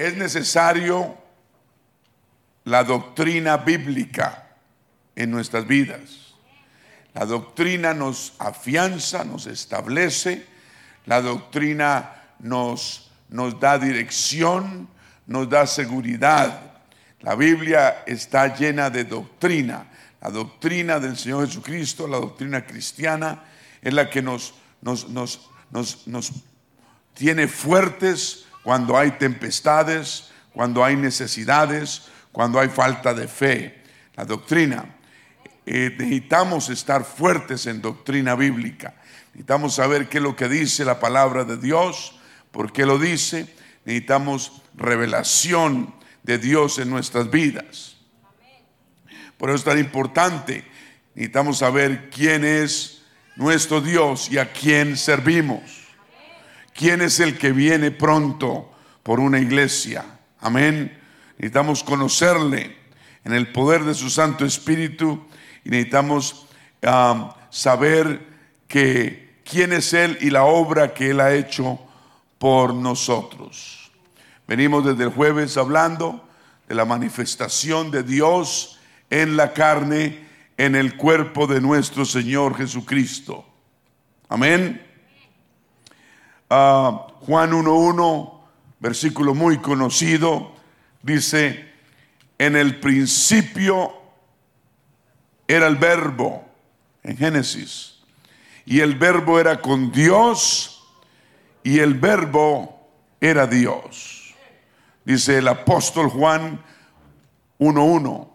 es necesario la doctrina bíblica en nuestras vidas. La doctrina nos afianza, nos establece, la doctrina nos, nos da dirección, nos da seguridad. La Biblia está llena de doctrina. La doctrina del Señor Jesucristo, la doctrina cristiana, es la que nos, nos, nos, nos tiene fuertes cuando hay tempestades, cuando hay necesidades, cuando hay falta de fe. La doctrina. Eh, necesitamos estar fuertes en doctrina bíblica. Necesitamos saber qué es lo que dice la palabra de Dios, por qué lo dice. Necesitamos revelación de Dios en nuestras vidas. Por eso es tan importante. Necesitamos saber quién es nuestro Dios y a quién servimos. ¿Quién es el que viene pronto por una iglesia? Amén. Necesitamos conocerle en el poder de su Santo Espíritu y necesitamos um, saber que quién es Él y la obra que Él ha hecho por nosotros. Venimos desde el jueves hablando de la manifestación de Dios en la carne, en el cuerpo de nuestro Señor Jesucristo. Amén. Uh, Juan 1.1, versículo muy conocido, dice, en el principio era el verbo, en Génesis, y el verbo era con Dios, y el verbo era Dios. Dice el apóstol Juan 1.1,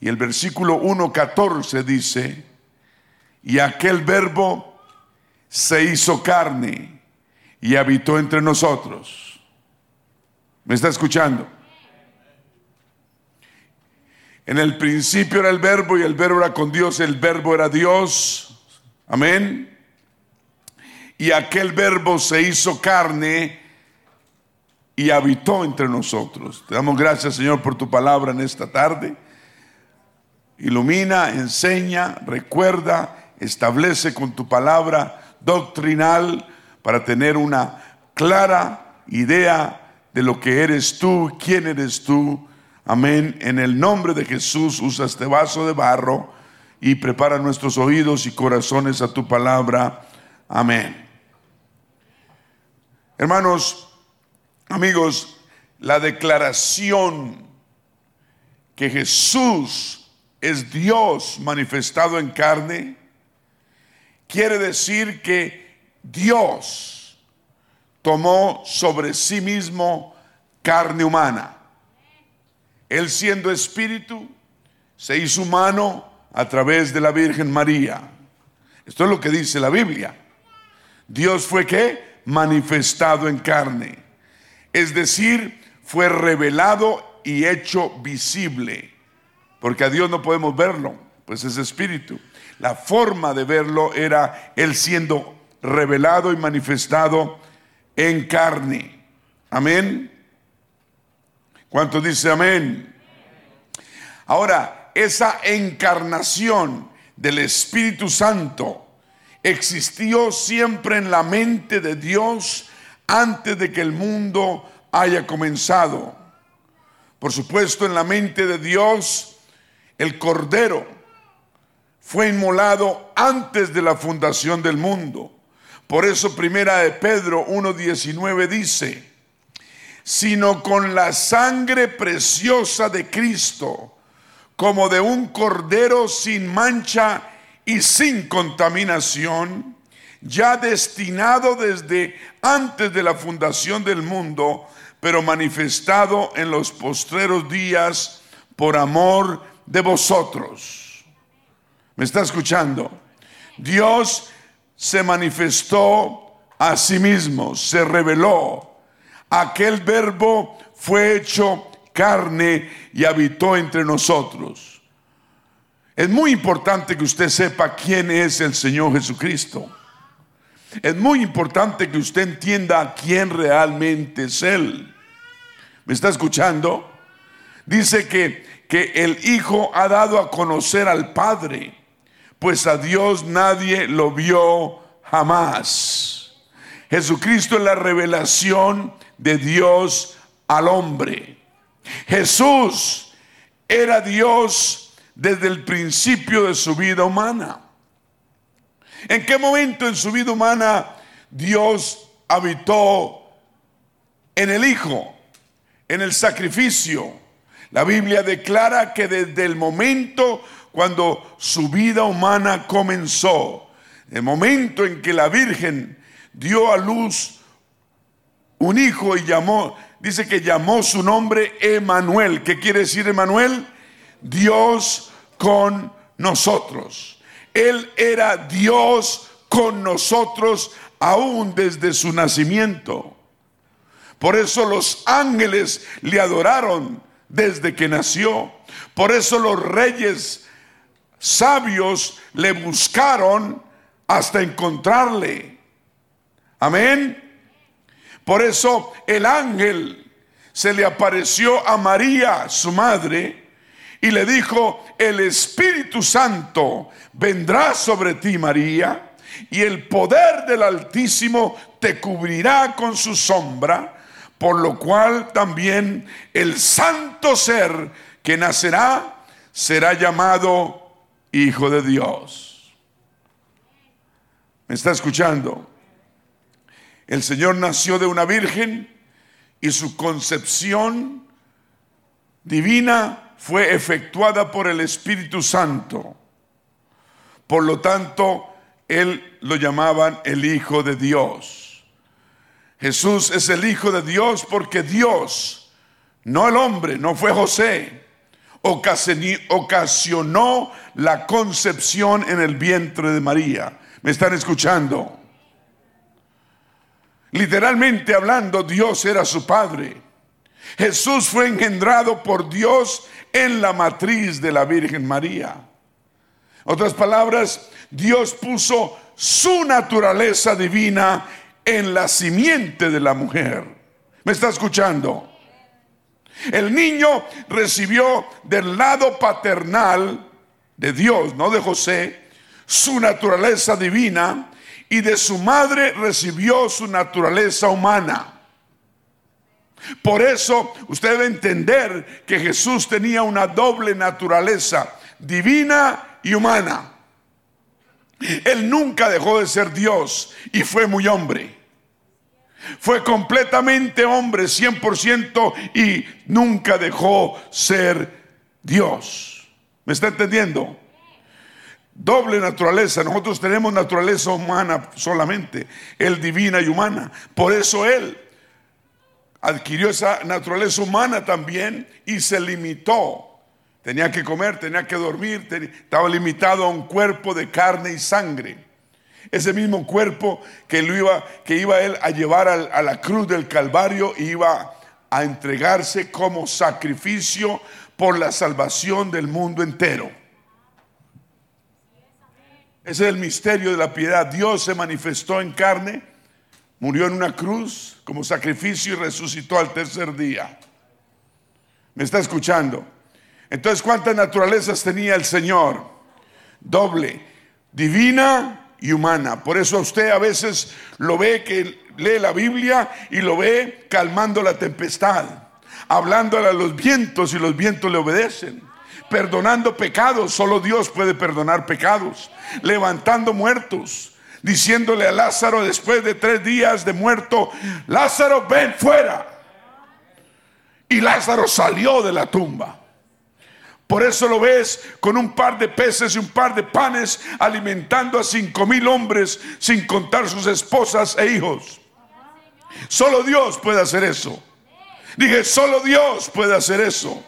y el versículo 1.14 dice, y aquel verbo se hizo carne y habitó entre nosotros. ¿Me está escuchando? En el principio era el verbo y el verbo era con Dios, el verbo era Dios. Amén. Y aquel verbo se hizo carne y habitó entre nosotros. Te damos gracias, Señor, por tu palabra en esta tarde. Ilumina, enseña, recuerda, establece con tu palabra doctrinal para tener una clara idea de lo que eres tú, quién eres tú Amén. En el nombre de Jesús usa este vaso de barro y prepara nuestros oídos y corazones a tu palabra. Amén. Hermanos, amigos, la declaración que Jesús es Dios manifestado en carne quiere decir que Dios tomó sobre sí mismo carne humana. Él siendo espíritu, se hizo humano a través de la Virgen María. Esto es lo que dice la Biblia. Dios fue que manifestado en carne. Es decir, fue revelado y hecho visible. Porque a Dios no podemos verlo, pues es espíritu. La forma de verlo era Él siendo revelado y manifestado en carne. Amén. ¿Cuánto dice amén? Ahora, esa encarnación del Espíritu Santo existió siempre en la mente de Dios antes de que el mundo haya comenzado. Por supuesto, en la mente de Dios, el Cordero fue inmolado antes de la fundación del mundo. Por eso primera de Pedro 1.19 dice, sino con la sangre preciosa de Cristo, como de un cordero sin mancha y sin contaminación, ya destinado desde antes de la fundación del mundo, pero manifestado en los postreros días por amor de vosotros. ¿Me está escuchando? Dios se manifestó a sí mismo, se reveló aquel verbo fue hecho carne y habitó entre nosotros. Es muy importante que usted sepa quién es el Señor Jesucristo. Es muy importante que usted entienda quién realmente es Él. ¿Me está escuchando? Dice que, que el Hijo ha dado a conocer al Padre, pues a Dios nadie lo vio jamás. Jesucristo es la revelación de Dios al hombre. Jesús era Dios desde el principio de su vida humana. ¿En qué momento en su vida humana Dios habitó en el Hijo, en el sacrificio? La Biblia declara que desde el momento cuando su vida humana comenzó, el momento en que la Virgen dio a luz un hijo y llamó, dice que llamó su nombre Emanuel. ¿Qué quiere decir Emanuel? Dios con nosotros. Él era Dios con nosotros aún desde su nacimiento. Por eso los ángeles le adoraron desde que nació. Por eso los reyes sabios le buscaron hasta encontrarle. Amén. Por eso el ángel se le apareció a María, su madre, y le dijo, el Espíritu Santo vendrá sobre ti, María, y el poder del Altísimo te cubrirá con su sombra, por lo cual también el santo ser que nacerá será llamado Hijo de Dios. ¿Me está escuchando? El Señor nació de una virgen y su concepción divina fue efectuada por el Espíritu Santo. Por lo tanto, él lo llamaban el Hijo de Dios. Jesús es el Hijo de Dios porque Dios, no el hombre, no fue José, ocasionó la concepción en el vientre de María. ¿Me están escuchando? Literalmente hablando, Dios era su padre. Jesús fue engendrado por Dios en la matriz de la Virgen María. Otras palabras, Dios puso su naturaleza divina en la simiente de la mujer. ¿Me está escuchando? El niño recibió del lado paternal de Dios, no de José, su naturaleza divina y de su madre recibió su naturaleza humana. Por eso usted debe entender que Jesús tenía una doble naturaleza, divina y humana. Él nunca dejó de ser Dios y fue muy hombre. Fue completamente hombre, 100%, y nunca dejó ser Dios. ¿Me está entendiendo? Doble naturaleza. Nosotros tenemos naturaleza humana solamente, Él divina y humana. Por eso Él adquirió esa naturaleza humana también y se limitó. Tenía que comer, tenía que dormir, estaba limitado a un cuerpo de carne y sangre. Ese mismo cuerpo que, lo iba, que iba él a llevar a la cruz del Calvario iba a entregarse como sacrificio por la salvación del mundo entero. Ese es el misterio de la piedad. Dios se manifestó en carne, murió en una cruz como sacrificio y resucitó al tercer día. ¿Me está escuchando? Entonces, ¿cuántas naturalezas tenía el Señor? Doble, divina y humana. Por eso usted a veces lo ve que lee la Biblia y lo ve calmando la tempestad, hablándole a los vientos y los vientos le obedecen, perdonando pecados, solo Dios puede perdonar pecados, levantando muertos, diciéndole a Lázaro después de tres días de muerto, Lázaro ven fuera. Y Lázaro salió de la tumba. Por eso lo ves con un par de peces y un par de panes alimentando a cinco mil hombres sin contar sus esposas e hijos. Solo Dios puede hacer eso. Dije, solo Dios puede hacer eso.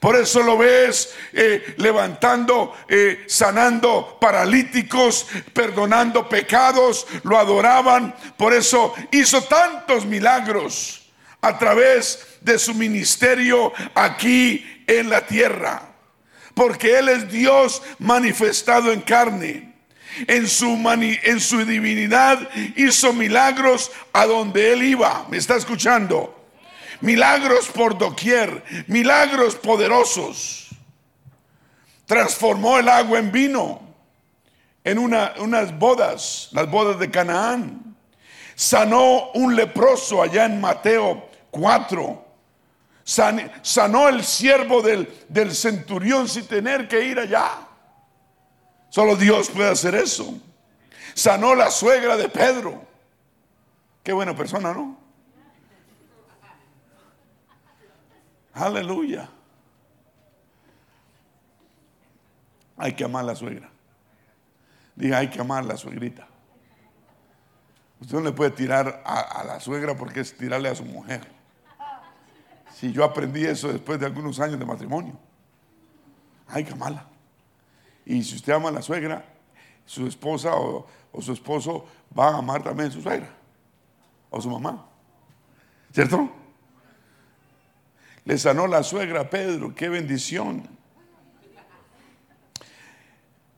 Por eso lo ves eh, levantando, eh, sanando paralíticos, perdonando pecados, lo adoraban. Por eso hizo tantos milagros a través de su ministerio aquí en la tierra, porque Él es Dios manifestado en carne. En su, en su divinidad hizo milagros a donde Él iba. ¿Me está escuchando? Milagros por doquier, milagros poderosos. Transformó el agua en vino en unas bodas, las bodas de Canaán. Sanó un leproso allá en Mateo Sanó el siervo del, del centurión sin tener que ir allá. Solo Dios puede hacer eso. Sanó la suegra de Pedro. Qué buena persona, ¿no? Aleluya. Hay que amar a la suegra. Diga, hay que amar a la suegrita. Usted no le puede tirar a, la suegra porque es tirarle a su mujer. Si yo aprendí eso después de algunos años de matrimonio. Hay que amarla. Y si usted ama a la suegra, su esposa o, o su esposo va a amar también a su suegra o su mamá. ¿Cierto? Le sanó la suegra a Pedro, qué bendición.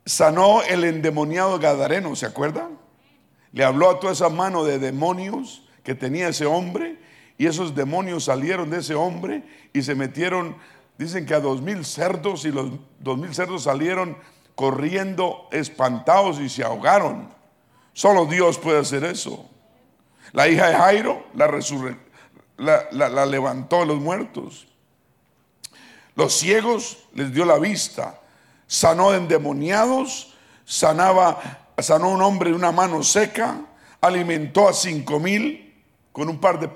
Sanó el endemoniado Gadareno, ¿se acuerdan? Le habló a toda esa mano de demonios que tenía ese hombre y esos demonios salieron de ese hombre y se metieron, dicen que a dos mil cerdos y los dos mil cerdos salieron corriendo espantados y se ahogaron. Solo Dios puede hacer eso. La hija de Jairo la, la, la levantó de los muertos. Los ciegos les dio la vista. Sanó endemoniados, sanaba sanó un hombre de una mano seca, alimentó a cinco mil con un par de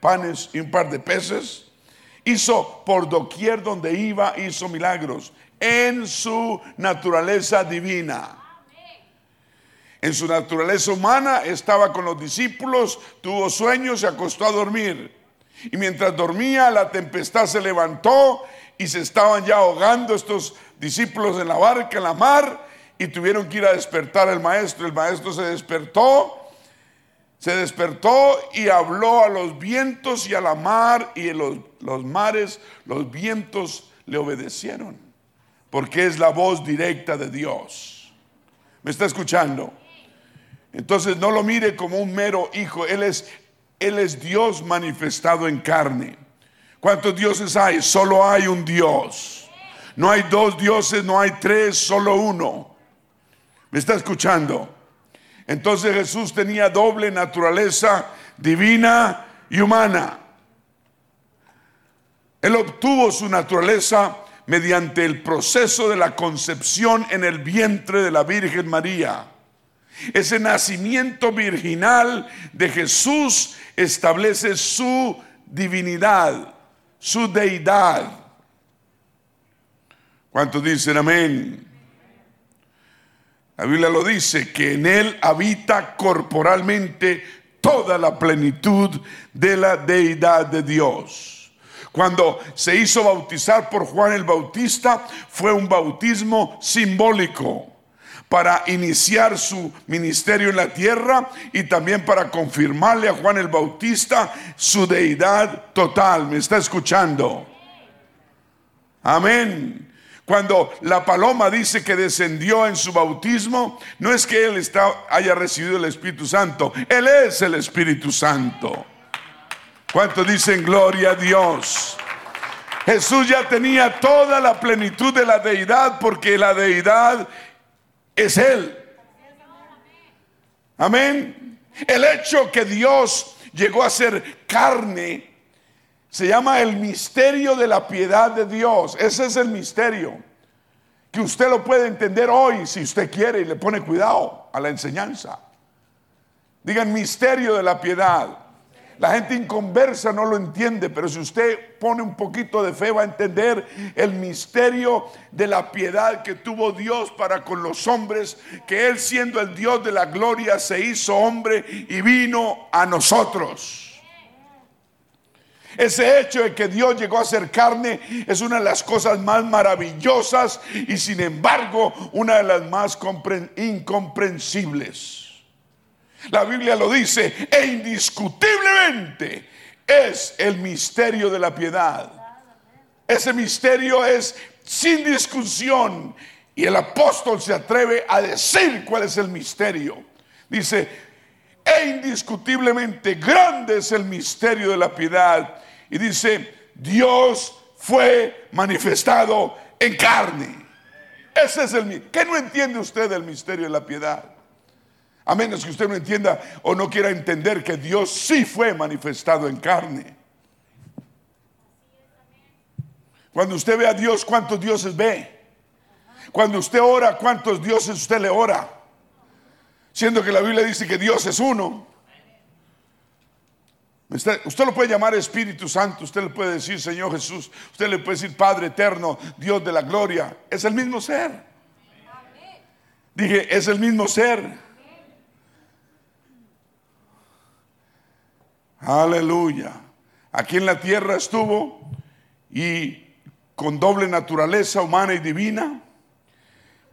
panes y un par de peces. Hizo por doquier donde iba, hizo milagros en su naturaleza divina. En su naturaleza humana estaba con los discípulos, tuvo sueños, se acostó a dormir. Y mientras dormía, la tempestad se levantó y se estaban ya ahogando estos discípulos en la barca, en la mar y tuvieron que ir a despertar al maestro. El maestro se despertó, se despertó y habló a los vientos y a la mar y los, los mares, los vientos le obedecieron, porque es la voz directa de Dios. ¿Me está escuchando? Entonces no lo mire como un mero hijo, Él es, Él es Dios manifestado en carne. ¿Cuántos dioses hay? Solo hay un Dios. No hay dos dioses, no hay tres, solo uno. ¿Me está escuchando? Entonces Jesús tenía doble naturaleza divina y humana. Él obtuvo su naturaleza mediante el proceso de la concepción en el vientre de la Virgen María. Ese nacimiento virginal de Jesús establece su divinidad, su deidad. ¿Cuántos dicen amén? La Biblia lo dice, que en Él habita corporalmente toda la plenitud de la deidad de Dios. Cuando se hizo bautizar por Juan el Bautista, fue un bautismo simbólico para iniciar su ministerio en la tierra y también para confirmarle a Juan el Bautista su deidad total. ¿Me está escuchando? Amén. Cuando la paloma dice que descendió en su bautismo, no es que él haya recibido el Espíritu Santo, él es el Espíritu Santo. ¿Cuántos dicen gloria a Dios? Jesús ya tenía toda la plenitud de la deidad porque la deidad es Él. Amén. El hecho que Dios llegó a ser carne se llama el misterio de la piedad de Dios. Ese es el misterio. Que usted lo puede entender hoy si usted quiere y le pone cuidado a la enseñanza. Digan misterio de la piedad. La gente inconversa no lo entiende, pero si usted pone un poquito de fe va a entender el misterio de la piedad que tuvo Dios para con los hombres, que Él siendo el Dios de la gloria se hizo hombre y vino a nosotros. Ese hecho de que Dios llegó a ser carne es una de las cosas más maravillosas y sin embargo una de las más incomprensibles. La Biblia lo dice e indiscutiblemente es el misterio de la piedad. Ese misterio es sin discusión y el apóstol se atreve a decir cuál es el misterio. Dice, e indiscutiblemente grande es el misterio de la piedad y dice, Dios fue manifestado en carne. Ese es el ¿Qué no entiende usted del misterio de la piedad? A menos que usted no entienda o no quiera entender que Dios sí fue manifestado en carne. Cuando usted ve a Dios, ¿cuántos dioses ve? Cuando usted ora, ¿cuántos dioses usted le ora? Siendo que la Biblia dice que Dios es uno. Usted lo puede llamar Espíritu Santo, usted le puede decir Señor Jesús, usted le puede decir Padre Eterno, Dios de la Gloria. Es el mismo ser. Dije, es el mismo ser. Aleluya. Aquí en la tierra estuvo y con doble naturaleza humana y divina,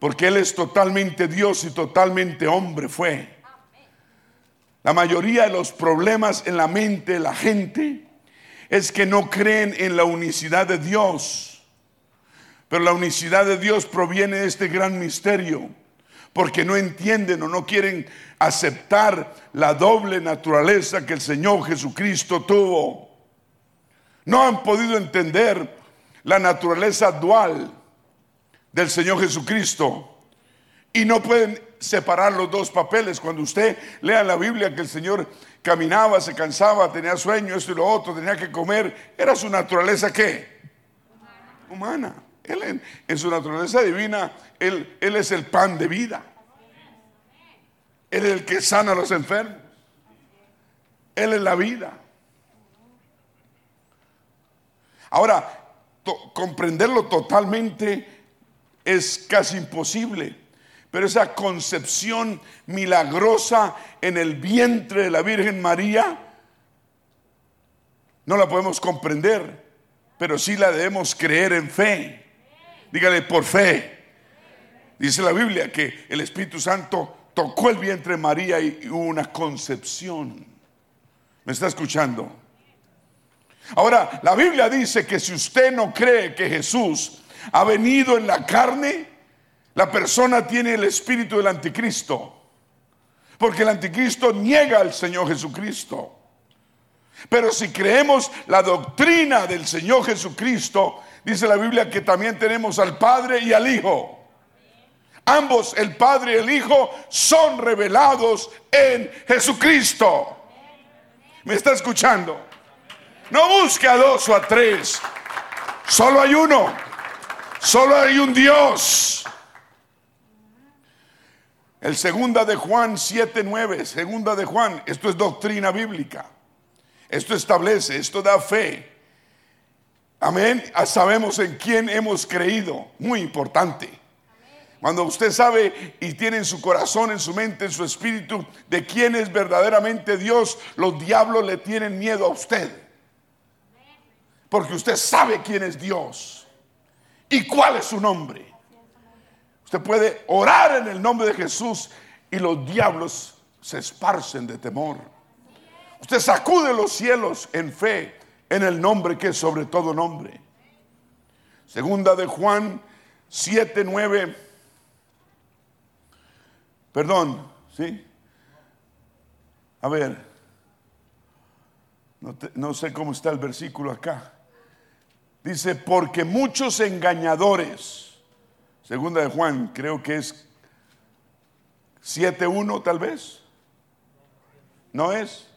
porque Él es totalmente Dios y totalmente hombre fue. La mayoría de los problemas en la mente de la gente es que no creen en la unicidad de Dios. Pero la unicidad de Dios proviene de este gran misterio, porque no entienden o no quieren aceptar la doble naturaleza que el Señor Jesucristo tuvo. No han podido entender la naturaleza dual del Señor Jesucristo y no pueden separar los dos papeles. Cuando usted lea la Biblia que el Señor caminaba, se cansaba, tenía sueño, esto y lo otro, tenía que comer, era su naturaleza qué? Humana. Él en, su naturaleza divina, él, él es el pan de vida. Él es el que sana a los enfermos. Él es la vida. Ahora, comprenderlo totalmente es casi imposible. Pero esa concepción milagrosa en el vientre de la Virgen María, no la podemos comprender, pero sí la debemos creer en fe. Dígale por fe. Dice la Biblia que el Espíritu Santo tocó el vientre de María y hubo una concepción. ¿Me está escuchando? Ahora, la Biblia dice que si usted no cree que Jesús ha venido en la carne, la persona tiene el espíritu del anticristo. Porque el anticristo niega al Señor Jesucristo. Pero si creemos la doctrina del Señor Jesucristo, dice la Biblia que también tenemos al Padre y al Hijo. Ambos, el Padre y el Hijo, son revelados en Jesucristo. ¿Me está escuchando? No busque a dos o a tres. Solo hay uno. Solo hay un Dios. El segunda de Juan 7:9, segunda de Juan, esto es doctrina bíblica. Esto establece, esto da fe. Amén. Sabemos en quién hemos creído. Muy importante. Cuando usted sabe y tiene en su corazón, en su mente, en su espíritu, de quién es verdaderamente Dios, los diablos le tienen miedo a usted. Porque usted sabe quién es Dios y cuál es su nombre. Usted puede orar en el nombre de Jesús y los diablos se esparcen de temor. Usted sacude los cielos en fe en el nombre que es sobre todo nombre. Segunda de Juan 7, 9 Perdón, ¿sí? A ver, no, sé cómo está el versículo acá. Dice, porque muchos engañadores, segunda de Juan, creo que es 7.1 tal vez. ¿No es?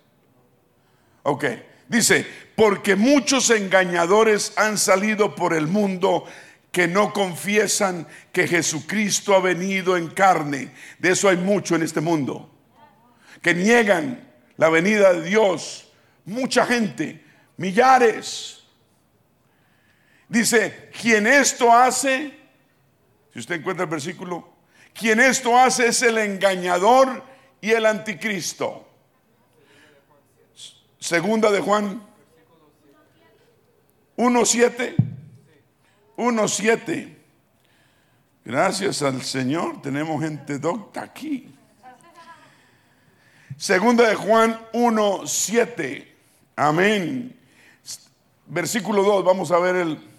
Ok. Dice, porque muchos engañadores han salido por el mundo que no confiesan que Jesucristo ha venido en carne. De eso hay mucho en este mundo. Que niegan la venida de Dios. Mucha gente, millares. Dice, quien esto hace, si usted encuentra el versículo, quien esto hace es el engañador y el anticristo. Segunda de Juan 1.7. 1.7. Gracias al Señor, tenemos gente docta aquí. Segunda de Juan 1.7. Amén. Versículo 2, vamos a ver el...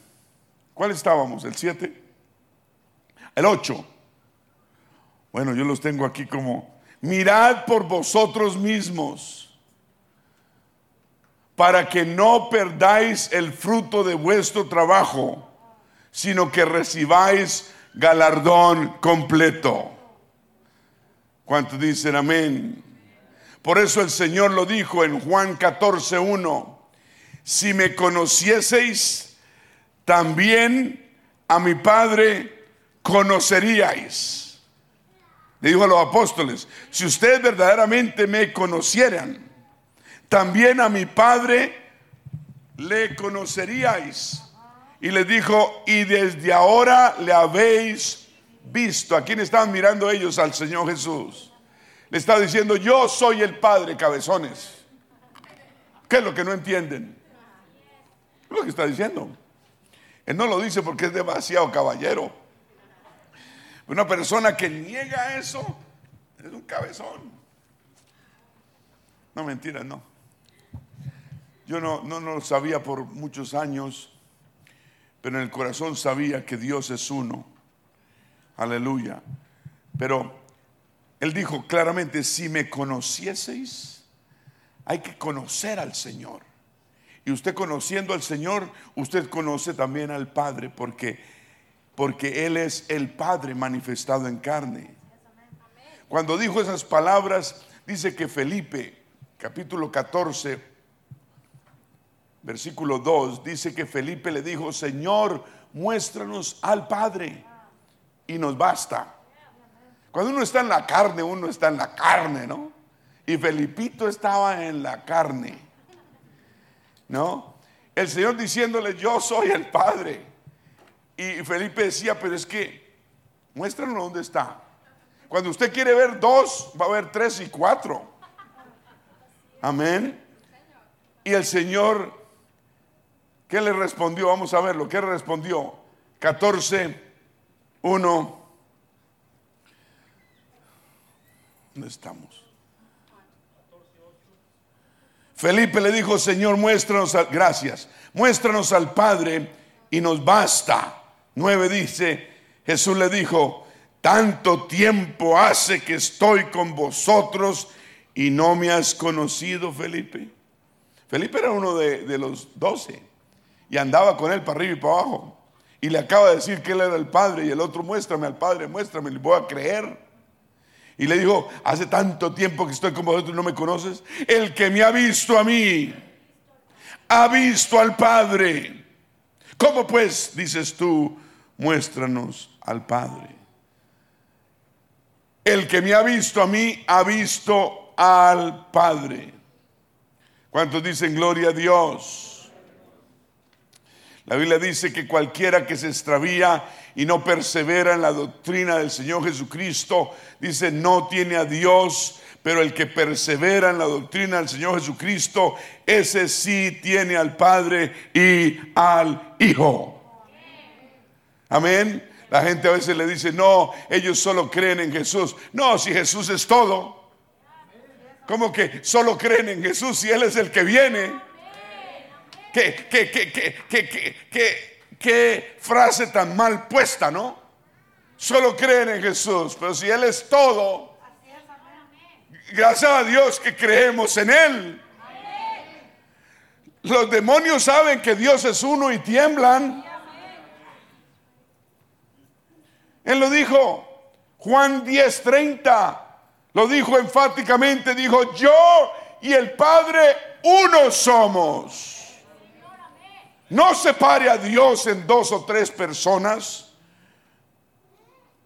¿Cuál estábamos? ¿El 7? El 8. Bueno, yo los tengo aquí como... Mirad por vosotros mismos para que no perdáis el fruto de vuestro trabajo sino que recibáis galardón completo. ¿Cuántos dicen amén? Por eso el Señor lo dijo en Juan 14:1. Si me conocieseis, también a mi Padre conoceríais. Le dijo a los apóstoles, si ustedes verdaderamente me conocieran, también a mi Padre le conoceríais. Y les dijo, y desde ahora le habéis visto. ¿A quién estaban mirando ellos? Al Señor Jesús. Le está diciendo, yo soy el Padre, cabezones. ¿Qué es lo que no entienden? Es lo que está diciendo. Él no lo dice porque es demasiado caballero. Una persona que niega eso es un cabezón. No, mentira, no. Yo no, no, no lo sabía por muchos años, pero en el corazón sabía que Dios es uno. Aleluya. Pero él dijo claramente, si me conocieseis, hay que conocer al Señor. Y usted conociendo al Señor, usted conoce también al Padre, porque, porque Él es el Padre manifestado en carne. Cuando dijo esas palabras, dice que Felipe, capítulo 14, versículo 2, dice que Felipe le dijo, Señor, muéstranos al Padre y nos basta. Cuando uno está en la carne, uno está en la carne, ¿no? Y Felipito estaba en la carne. ¿No? El Señor diciéndole, yo soy el Padre. Y Felipe decía, pero es que, muéstranos dónde está. Cuando usted quiere ver dos, va a ver tres y cuatro. Amén. Y el Señor, ¿qué le respondió? Vamos a ver lo que respondió. 14, 1. ¿Dónde estamos? Felipe le dijo, Señor, muéstranos, gracias, muéstranos al Padre y nos basta. Nueve dice, Jesús le dijo, tanto tiempo hace que estoy con vosotros y no me has conocido, Felipe. Felipe era uno de, de los doce y andaba con él para arriba y para abajo. Y le acaba de decir que él era el Padre y el otro, muéstrame al Padre, muéstrame, le voy a creer. Y le dijo, hace tanto tiempo que estoy con vosotros no me conoces. El que me ha visto a mí, ha visto al Padre. ¿Cómo pues, dices tú, muéstranos al Padre? El que me ha visto a mí, ha visto al Padre. ¿Cuántos dicen gloria a Dios? La Biblia dice que cualquiera que se extravía y no persevera en la doctrina del Señor Jesucristo, dice, no tiene a Dios, pero el que persevera en la doctrina del Señor Jesucristo, ese sí tiene al Padre y al Hijo. Amén. La gente a veces le dice, no, ellos solo creen en Jesús. No, si Jesús es todo. ¿Cómo que solo creen en Jesús si Él es el que viene? Qué frase tan mal puesta, ¿no? Solo creen en Jesús, pero si Él es todo, gracias a Dios que creemos en Él. Los demonios saben que Dios es uno y tiemblan. Él lo dijo, Juan 10:30, lo dijo enfáticamente, dijo, yo y el Padre uno somos. No separe a Dios en dos o tres personas.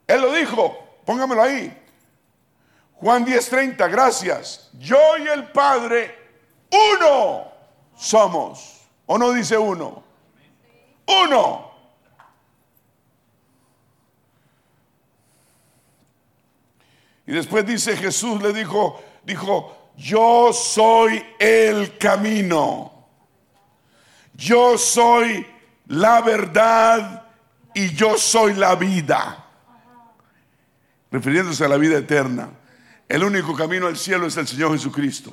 Él lo dijo, póngamelo ahí. Juan 10:30, gracias. Yo y el Padre, uno somos. ¿O no dice uno? Uno. Y después dice Jesús le dijo, dijo, yo soy el camino yo soy la verdad y yo soy la vida. Refiriéndose a la vida eterna. El único camino al cielo es el Señor Jesucristo.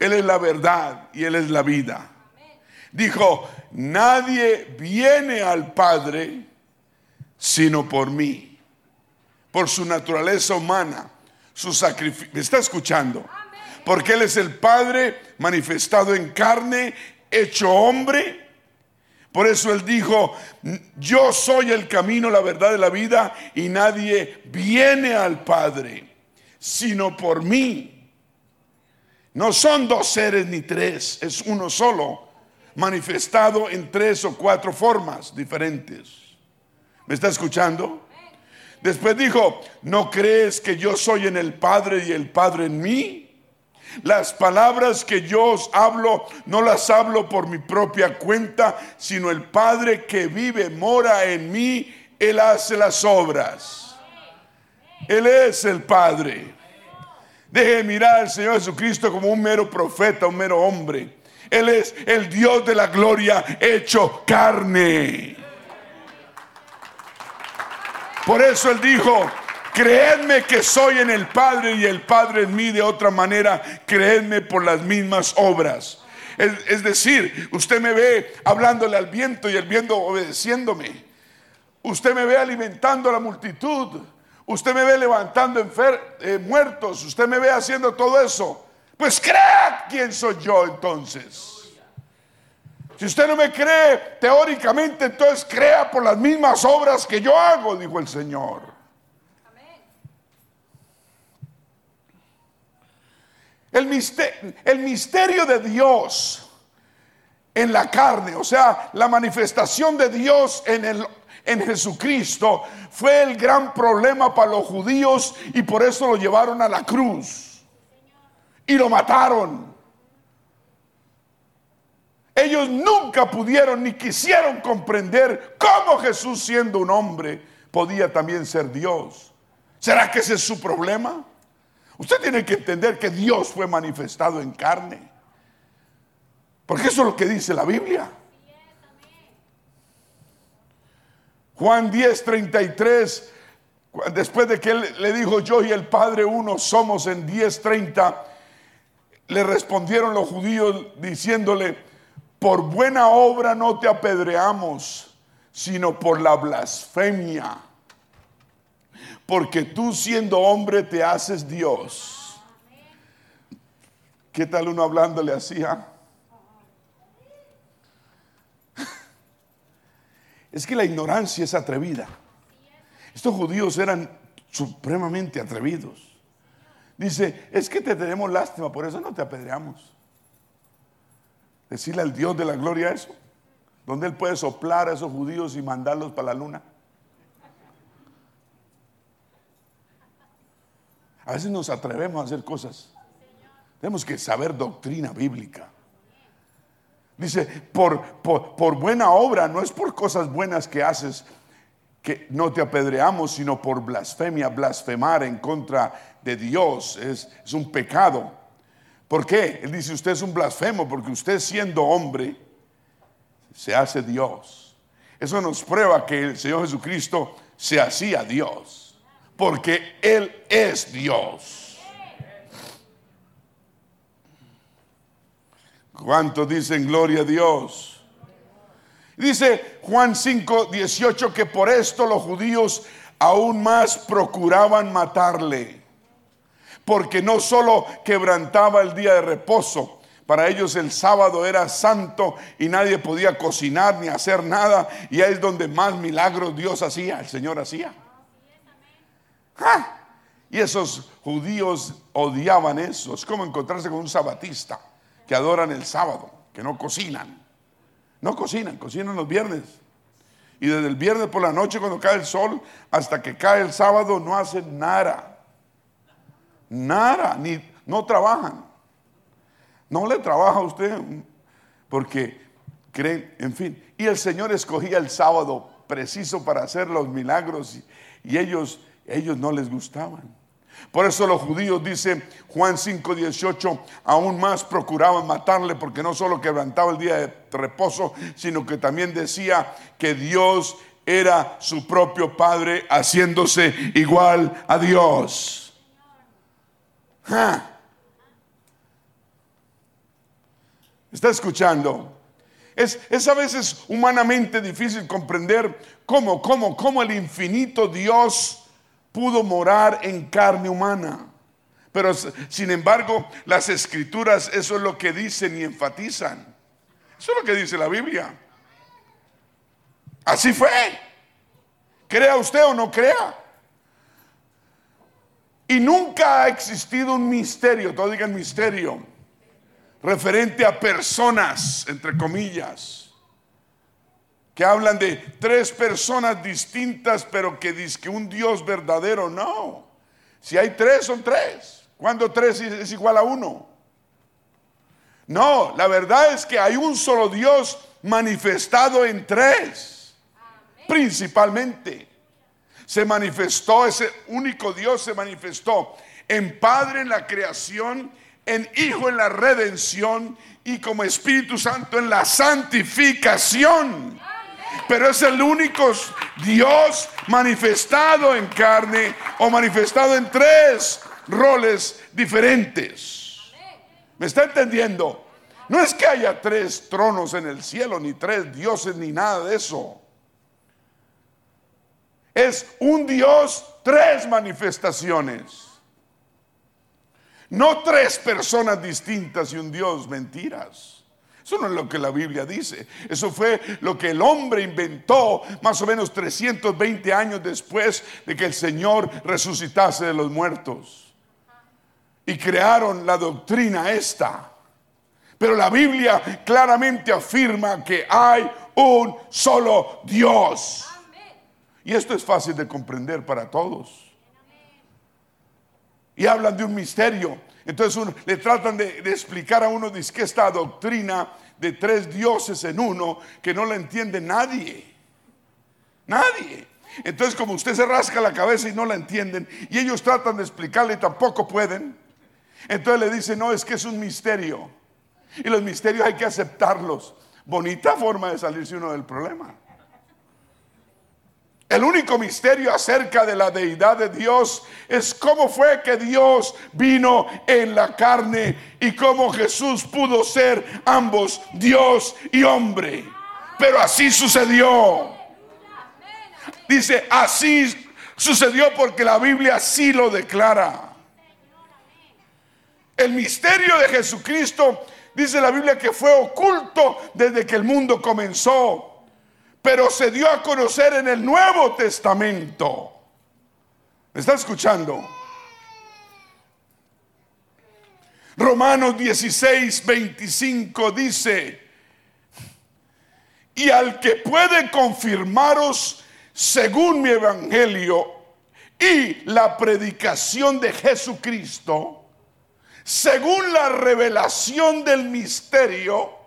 Él es la verdad y Él es la vida. Dijo, nadie viene al Padre sino por mí, por su naturaleza humana, su sacrificio. ¿Me está escuchando? Porque Él es el Padre manifestado en carne hecho hombre. Por eso él dijo, yo soy el camino, la verdad de la vida y nadie viene al Padre sino por mí. No son dos seres ni tres, es uno solo. manifestado en tres o cuatro formas diferentes. ¿Me está escuchando? Después dijo, ¿no crees que yo soy en el Padre y el Padre en mí? Las palabras que yo os hablo no las hablo por mi propia cuenta, sino el Padre que vive, mora en mí, Él hace las obras. Él es el Padre. Deje de mirar al Señor Jesucristo como un mero profeta, un mero hombre. Él es el Dios de la gloria hecho carne. Por eso Él dijo, creedme que soy en el Padre y el Padre en mí de otra manera, creedme por las mismas obras. Es, decir, usted me ve hablándole al viento y el viento obedeciéndome. Usted me ve alimentando a la multitud. Usted me ve levantando eh, muertos. Usted me ve haciendo todo eso. Pues crea quién soy yo entonces. Si usted no me cree teóricamente, entonces crea por las mismas obras que yo hago, dijo el Señor. El misterio, de Dios en la carne, o sea, la manifestación de Dios en, el, en Jesucristo, fue el gran problema para los judíos y por eso lo llevaron a la cruz y lo mataron. Ellos nunca pudieron ni quisieron comprender cómo Jesús siendo un hombre podía también ser Dios. ¿Será que ese es su problema? Usted tiene que entender que Dios fue manifestado en carne. Porque eso es lo que dice la Biblia. Juan 10, 33, después de que él le dijo yo y el Padre uno somos en 10, 30, le respondieron los judíos diciéndole, por buena obra no te apedreamos, sino por la blasfemia. Porque tú siendo hombre te haces Dios. ¿Qué tal uno hablándole así? Ah? Es que la ignorancia es atrevida. Estos judíos eran supremamente atrevidos. Dice, es que te tenemos lástima, por eso no te apedreamos decirle al Dios de la gloria eso, donde Él puede soplar a esos judíos y mandarlos para la luna. A veces nos atrevemos a hacer cosas. Tenemos que saber doctrina bíblica. Dice, por, buena obra, no es por cosas buenas que haces que no te apedreamos, sino por blasfemia, blasfemar en contra de Dios. Es, es un pecado. ¿Por qué? Él dice, usted es un blasfemo porque usted siendo hombre se hace Dios. Eso nos prueba que el Señor Jesucristo se hacía Dios, porque Él es Dios. ¿Cuántos dicen gloria a Dios? Dice Juan 5, 18 que por esto los judíos aún más procuraban matarle porque no solo quebrantaba el día de reposo, para ellos el sábado era santo y nadie podía cocinar ni hacer nada. Y ahí es donde más milagros Dios hacía, el Señor hacía. Y esos judíos odiaban eso. Es como encontrarse con un sabatista que adoran el sábado, que no cocinan. No cocinan, cocinan los viernes. Y desde el viernes por la noche cuando cae el sol hasta que cae el sábado no hacen nada. Nada, ni no trabajan. No le trabaja a usted porque creen, en fin. Y el Señor escogía el sábado preciso para hacer los milagros y, ellos, ellos no les gustaban. Por eso los judíos, dice Juan 5, 18, aún más procuraban matarle porque no solo quebrantaba el día de reposo, sino que también decía que Dios era su propio Padre haciéndose igual a Dios. ¿Está escuchando? Es, es, a veces humanamente difícil comprender cómo, cómo, cómo el infinito Dios pudo morar en carne humana. Pero sin embargo, las escrituras eso es lo que dicen y enfatizan. Eso es lo que dice la Biblia. Así fue. Crea usted o no crea. Y nunca ha existido un misterio, todo digan misterio. referente a personas, entre comillas, que hablan de tres personas distintas, pero que dice que un Dios verdadero, no. Si hay tres, son tres. Cuando tres es igual a uno. No, la verdad es que hay un solo Dios manifestado en tres, principalmente. Se manifestó, ese único Dios se manifestó en Padre en la creación, en Hijo en la redención y como Espíritu Santo en la santificación. Pero es el único Dios manifestado en carne o manifestado en tres roles diferentes. ¿Me está entendiendo? No es que haya tres tronos en el cielo, ni tres dioses, ni nada de eso. Es un Dios, tres manifestaciones. No tres personas distintas y un Dios, mentiras. Eso no es lo que la Biblia dice. Eso fue lo que el hombre inventó más o menos 320 años después de que el Señor resucitase de los muertos. Y crearon la doctrina esta. Pero la Biblia claramente afirma que hay un solo Dios. Y esto es fácil de comprender para todos. Y hablan de un misterio. Entonces le tratan de, explicar a uno dice que esta doctrina de tres dioses en uno que no la entiende nadie. Nadie. Entonces como usted se rasca la cabeza y no la entienden y ellos tratan de explicarle y tampoco pueden. Entonces le dicen, no, es que es un misterio. Y los misterios hay que aceptarlos. Bonita forma de salirse uno del problema. El único misterio acerca de la deidad de Dios es cómo fue que Dios vino en la carne y cómo Jesús pudo ser ambos Dios y hombre. Pero así sucedió. Dice, así sucedió porque la Biblia así lo declara. El misterio de Jesucristo, dice la Biblia, que fue oculto desde que el mundo comenzó pero se dio a conocer en el Nuevo Testamento. ¿Me está escuchando? Romanos 16, 25 dice, y al que puede confirmaros según mi evangelio y la predicación de Jesucristo, según la revelación del misterio,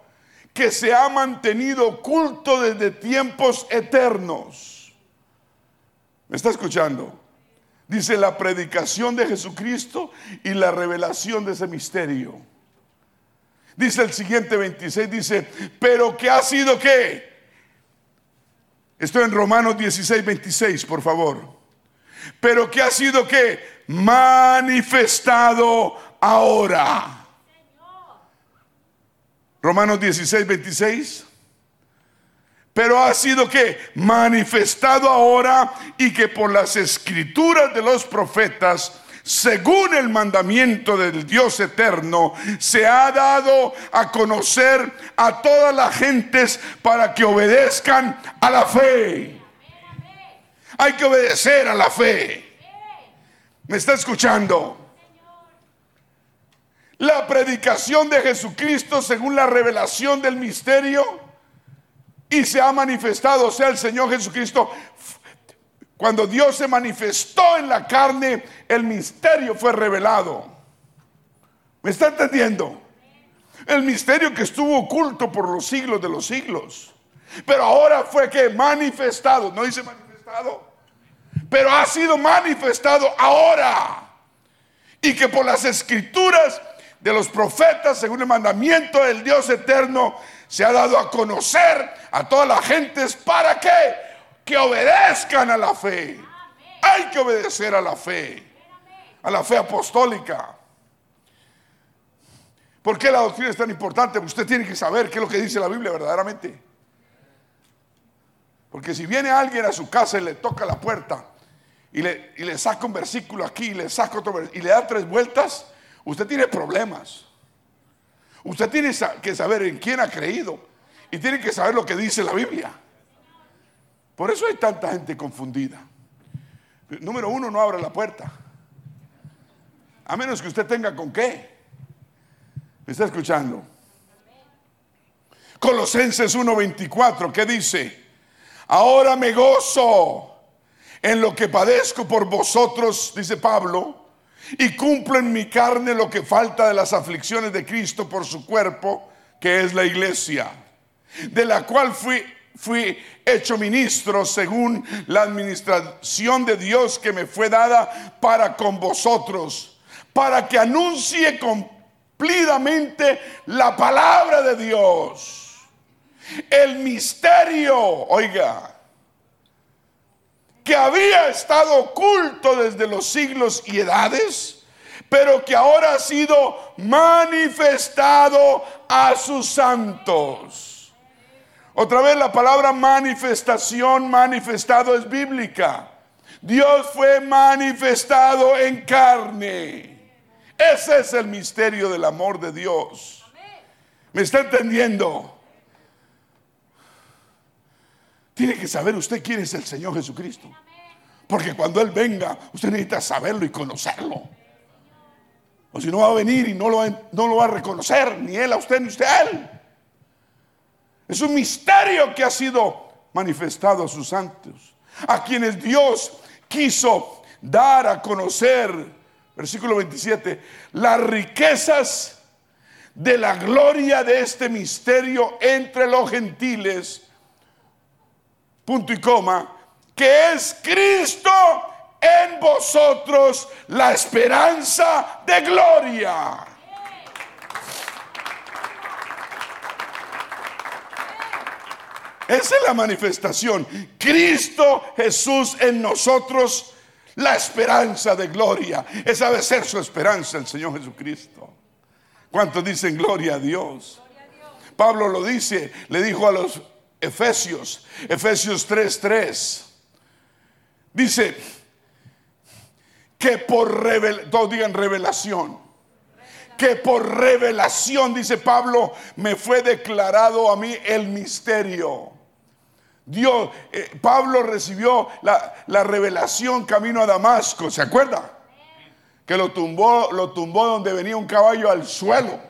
que se ha mantenido oculto desde tiempos eternos. ¿Me está escuchando? Dice la predicación de Jesucristo y la revelación de ese misterio. Dice el siguiente 26, dice, pero que ha sido qué? Estoy en Romanos 16, 26, por favor. Pero que ha sido qué? Manifestado ahora Romanos 16, 26. Pero ha sido que manifestado ahora y que por las escrituras de los profetas, según el mandamiento del Dios eterno, se ha dado a conocer a todas las gentes para que obedezcan a la fe. Hay que obedecer a la fe. ¿Me está escuchando? La predicación de Jesucristo según la revelación del misterio y se ha manifestado, o sea, el Señor Jesucristo, cuando Dios se manifestó en la carne, el misterio fue revelado. ¿Me está entendiendo? El misterio que estuvo oculto por los siglos de los siglos. Pero ahora fue que manifestado, no dice manifestado, pero ha sido manifestado ahora. Y que por las escrituras de los profetas, según el mandamiento del Dios eterno, se ha dado a conocer a todas las gentes para que obedezcan a la fe. Hay que obedecer a la fe, a la fe apostólica. ¿Por qué la doctrina es tan importante? Usted tiene que saber qué es lo que dice la Biblia verdaderamente. Porque si viene alguien a su casa y le toca la puerta y le, y le saca un versículo aquí y le saca otro y le da tres vueltas, Usted tiene problemas. Usted tiene que saber en quién ha creído y tiene que saber lo que dice la Biblia. Por eso hay tanta gente confundida. Número uno, no abra la puerta. A menos que usted tenga con qué. ¿Me está escuchando? Colosenses 1:24, ¿qué dice? Ahora me gozo en lo que padezco por vosotros, dice Pablo, y cumplo en mi carne lo que falta de las aflicciones de Cristo por su cuerpo, que es la iglesia, de la cual fui, fui hecho ministro según la administración de Dios que me fue dada para con vosotros, para que anuncie cumplidamente la palabra de Dios. El misterio, oiga, que había estado oculto desde los siglos y edades, pero que ahora ha sido manifestado a sus santos. Otra vez la palabra manifestación, manifestado es bíblica. Dios fue manifestado en carne. Ese es el misterio del amor de Dios. ¿Me está entendiendo? Tiene que saber usted quién es el Señor Jesucristo. Porque cuando Él venga, usted necesita saberlo y conocerlo. O si no va a venir y no lo, no lo va a reconocer, ni Él a usted, ni usted a Él. Es un misterio que ha sido manifestado a sus santos, a quienes Dios quiso dar a conocer, versículo 27, las riquezas de la gloria de este misterio entre los gentiles punto y coma, que es Cristo en vosotros la esperanza de gloria. Esa es la manifestación. Cristo Jesús en nosotros, la esperanza de gloria. Esa debe ser su esperanza, el Señor Jesucristo. ¿Cuántos dicen gloria a Dios? Pablo lo dice, le dijo a los Efesios, Efesios 3:3. Dice que por revelación, todos digan revelación, que por revelación, dice Pablo, me fue declarado a mí el misterio. Dios, eh, Pablo recibió la, la, revelación camino a Damasco, ¿se acuerda? Que lo tumbó, lo tumbó donde venía un caballo al suelo.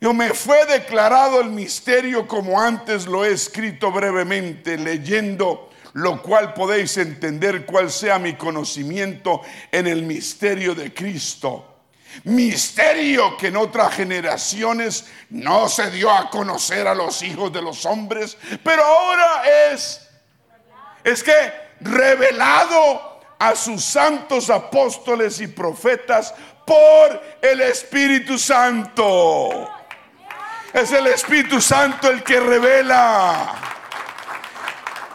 Yo me fue declarado el misterio como antes lo he escrito brevemente, leyendo lo cual podéis entender cuál sea mi conocimiento en el misterio de Cristo. Misterio que en otras generaciones no se dio a conocer a los hijos de los hombres, pero ahora es, es que revelado a sus santos apóstoles y profetas por el Espíritu Santo. Es el Espíritu Santo el que revela.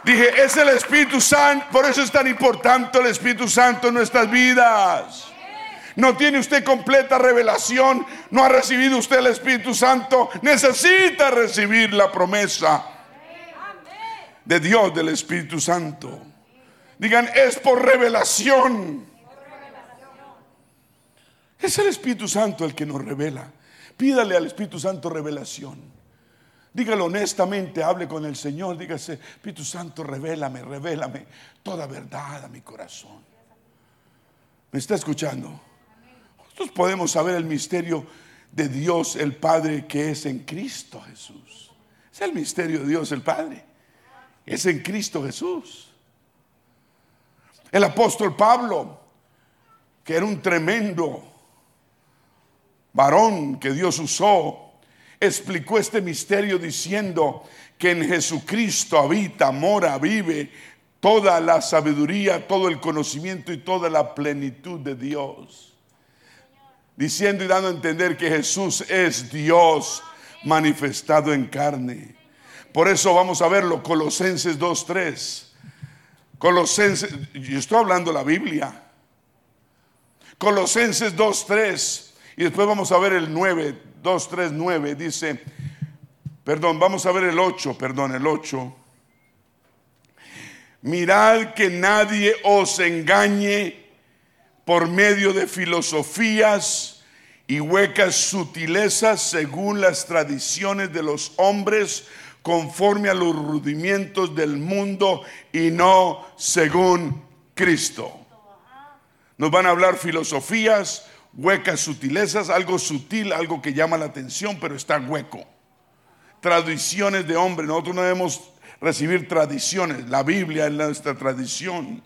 Dije, es el Espíritu Santo, por eso es tan importante el Espíritu Santo en nuestras vidas. No tiene usted completa revelación, no ha recibido usted el Espíritu Santo, necesita recibir la promesa de Dios del Espíritu Santo. Digan, es por revelación. Es el Espíritu Santo el que nos revela. Pídale al Espíritu Santo revelación. Dígalo honestamente, hable con el Señor, dígase, Espíritu Santo, revélame, revélame toda verdad a mi corazón. ¿Me está escuchando? Nosotros podemos saber el misterio de Dios el Padre que es en Cristo Jesús. Es el misterio de Dios el Padre. Es en Cristo Jesús. El apóstol Pablo, que era un tremendo varón que Dios usó, explicó este misterio diciendo que en Jesucristo habita, mora, vive toda la sabiduría, todo el conocimiento y toda la plenitud de Dios. Diciendo y dando a entender que Jesús es Dios manifestado en carne. Por eso vamos a verlo, Colosenses 2.3. Colosenses, yo estoy hablando la Biblia. Colosenses 2.3 y después vamos a ver el 9, 2, 3, 9. Dice, perdón, vamos a ver el 8, perdón, el 8. Mirad que nadie os engañe por medio de filosofías y huecas sutilezas según las tradiciones de los hombres, conforme a los rudimientos del mundo y no según Cristo. Nos van a hablar filosofías, huecas sutilezas, algo sutil, algo que llama la atención, pero está hueco. Tradiciones de hombre, nosotros no debemos recibir tradiciones, la Biblia es nuestra tradición,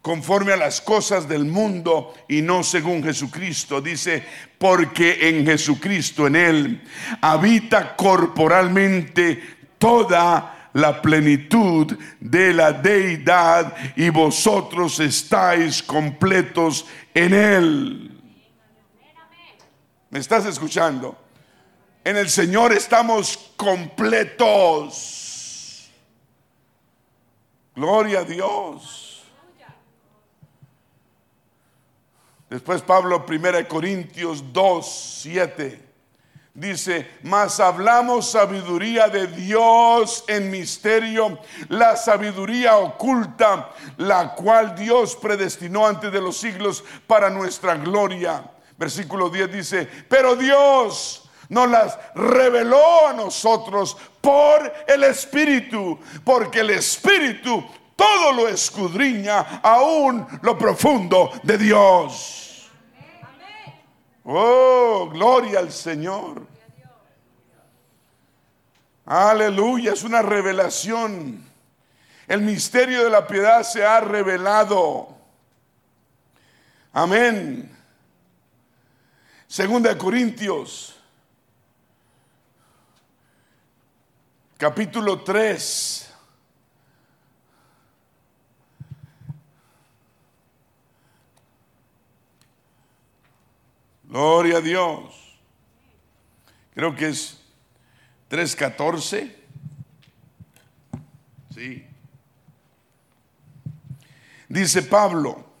conforme a las cosas del mundo y no según Jesucristo. Dice, porque en Jesucristo, en Él, habita corporalmente toda la plenitud de la deidad y vosotros estáis completos en Él. ¿Me estás escuchando? En el Señor estamos completos. Gloria a Dios. Después Pablo, 1 Corintios 2, 7, dice, mas hablamos sabiduría de Dios en misterio, la sabiduría oculta, la cual Dios predestinó antes de los siglos para nuestra gloria Versículo 10 dice, pero Dios nos las reveló a nosotros por el Espíritu, porque el Espíritu todo lo escudriña, aún lo profundo de Dios. Oh, gloria al Señor. Aleluya, es una revelación. El misterio de la piedad se ha revelado. Amén. Segunda de Corintios, capítulo 3. Gloria a Dios. Creo que es 3.14. Sí. Dice Pablo,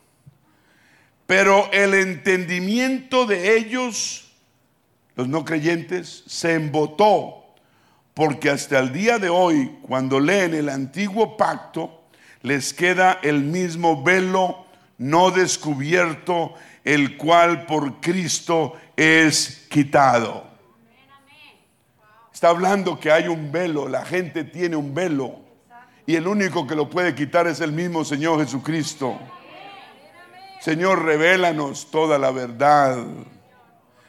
pero el entendimiento de ellos, los no creyentes, se embotó, porque hasta el día de hoy, cuando leen el antiguo pacto, les queda el mismo velo no descubierto, el cual por Cristo es quitado. Está hablando que hay un velo, la gente tiene un velo, y el único que lo puede quitar es el mismo Señor Jesucristo. Señor, revélanos toda la verdad.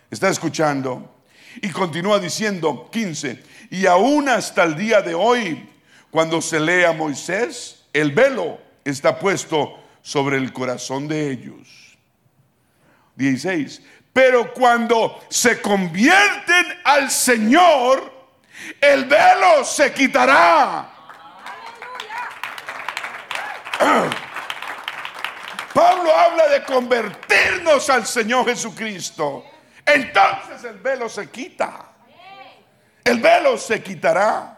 ¿Está escuchando? Y continúa diciendo 15, y aún hasta el día de hoy, cuando se lee a Moisés, el velo está puesto sobre el corazón de ellos. 16, pero cuando se convierten al Señor, el velo se quitará. Pablo habla de convertirnos al Señor Jesucristo. Entonces el velo se quita. El velo se quitará.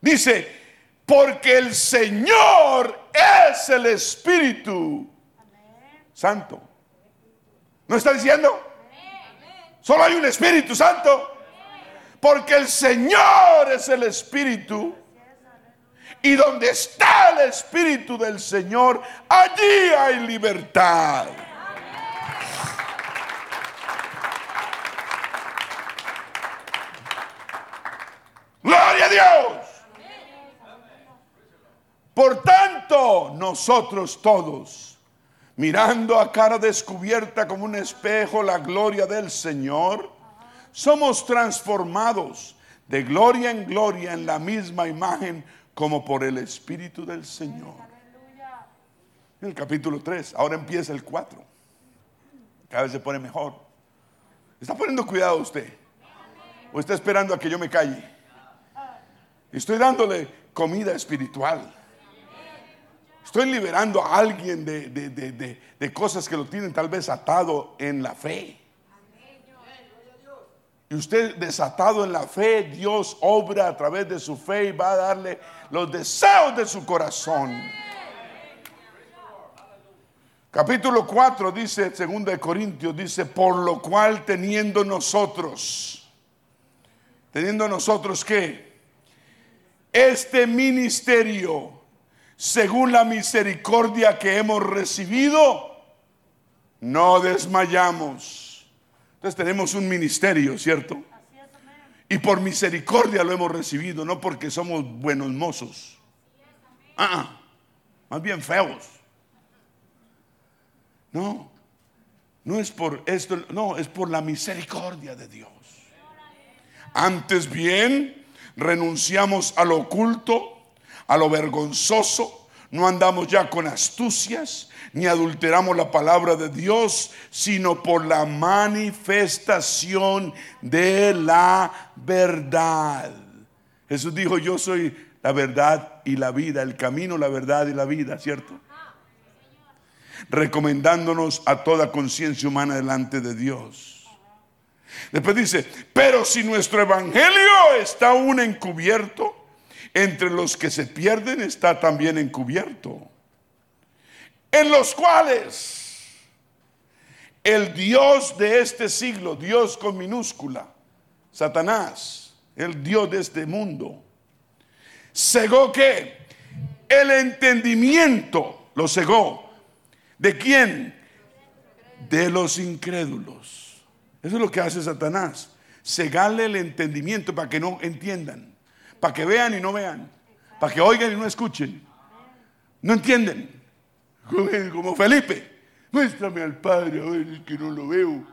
Dice, porque el Señor es el Espíritu Santo. ¿No está diciendo? Solo hay un Espíritu Santo. Porque el Señor es el Espíritu y donde está el Espíritu del Señor, allí hay libertad. Gloria a Dios. Por tanto, nosotros todos, mirando a cara descubierta como un espejo la gloria del Señor, somos transformados de gloria en gloria en la misma imagen como por el Espíritu del Señor. En el capítulo 3, ahora empieza el 4. Cada vez se pone mejor. ¿Está poniendo cuidado usted? ¿O está esperando a que yo me calle? Estoy dándole comida espiritual. Estoy liberando a alguien de, de cosas que lo tienen tal vez atado en la fe. Y usted desatado en la fe, Dios obra a través de su fe y va a darle los deseos de su corazón. Capítulo 4 dice, 2 de Corintios, dice, por lo cual teniendo nosotros, teniendo nosotros que este ministerio, según la misericordia que hemos recibido, no desmayamos entonces tenemos un ministerio, ¿cierto? Y por misericordia lo hemos recibido, no porque somos buenos mozos. Ah, más bien feos. No. No es por esto, no, es por la misericordia de Dios. Antes bien, renunciamos a lo oculto, a lo vergonzoso, no andamos ya con astucias, ni adulteramos la palabra de Dios, sino por la manifestación de la verdad. Jesús dijo, yo soy la verdad y la vida, el camino, la verdad y la vida, ¿cierto? Recomendándonos a toda conciencia humana delante de Dios. Después dice, pero si nuestro evangelio está aún encubierto, entre los que se pierden está también encubierto en los cuales el Dios de este siglo, Dios con minúscula, Satanás, el Dios de este mundo, cegó que el entendimiento lo cegó. ¿De quién? De los incrédulos. Eso es lo que hace Satanás. Cegarle el entendimiento para que no entiendan, para que vean y no vean, para que oigan y no escuchen. No entienden como Felipe. Muéstrame al Padre, a ver, que no lo veo.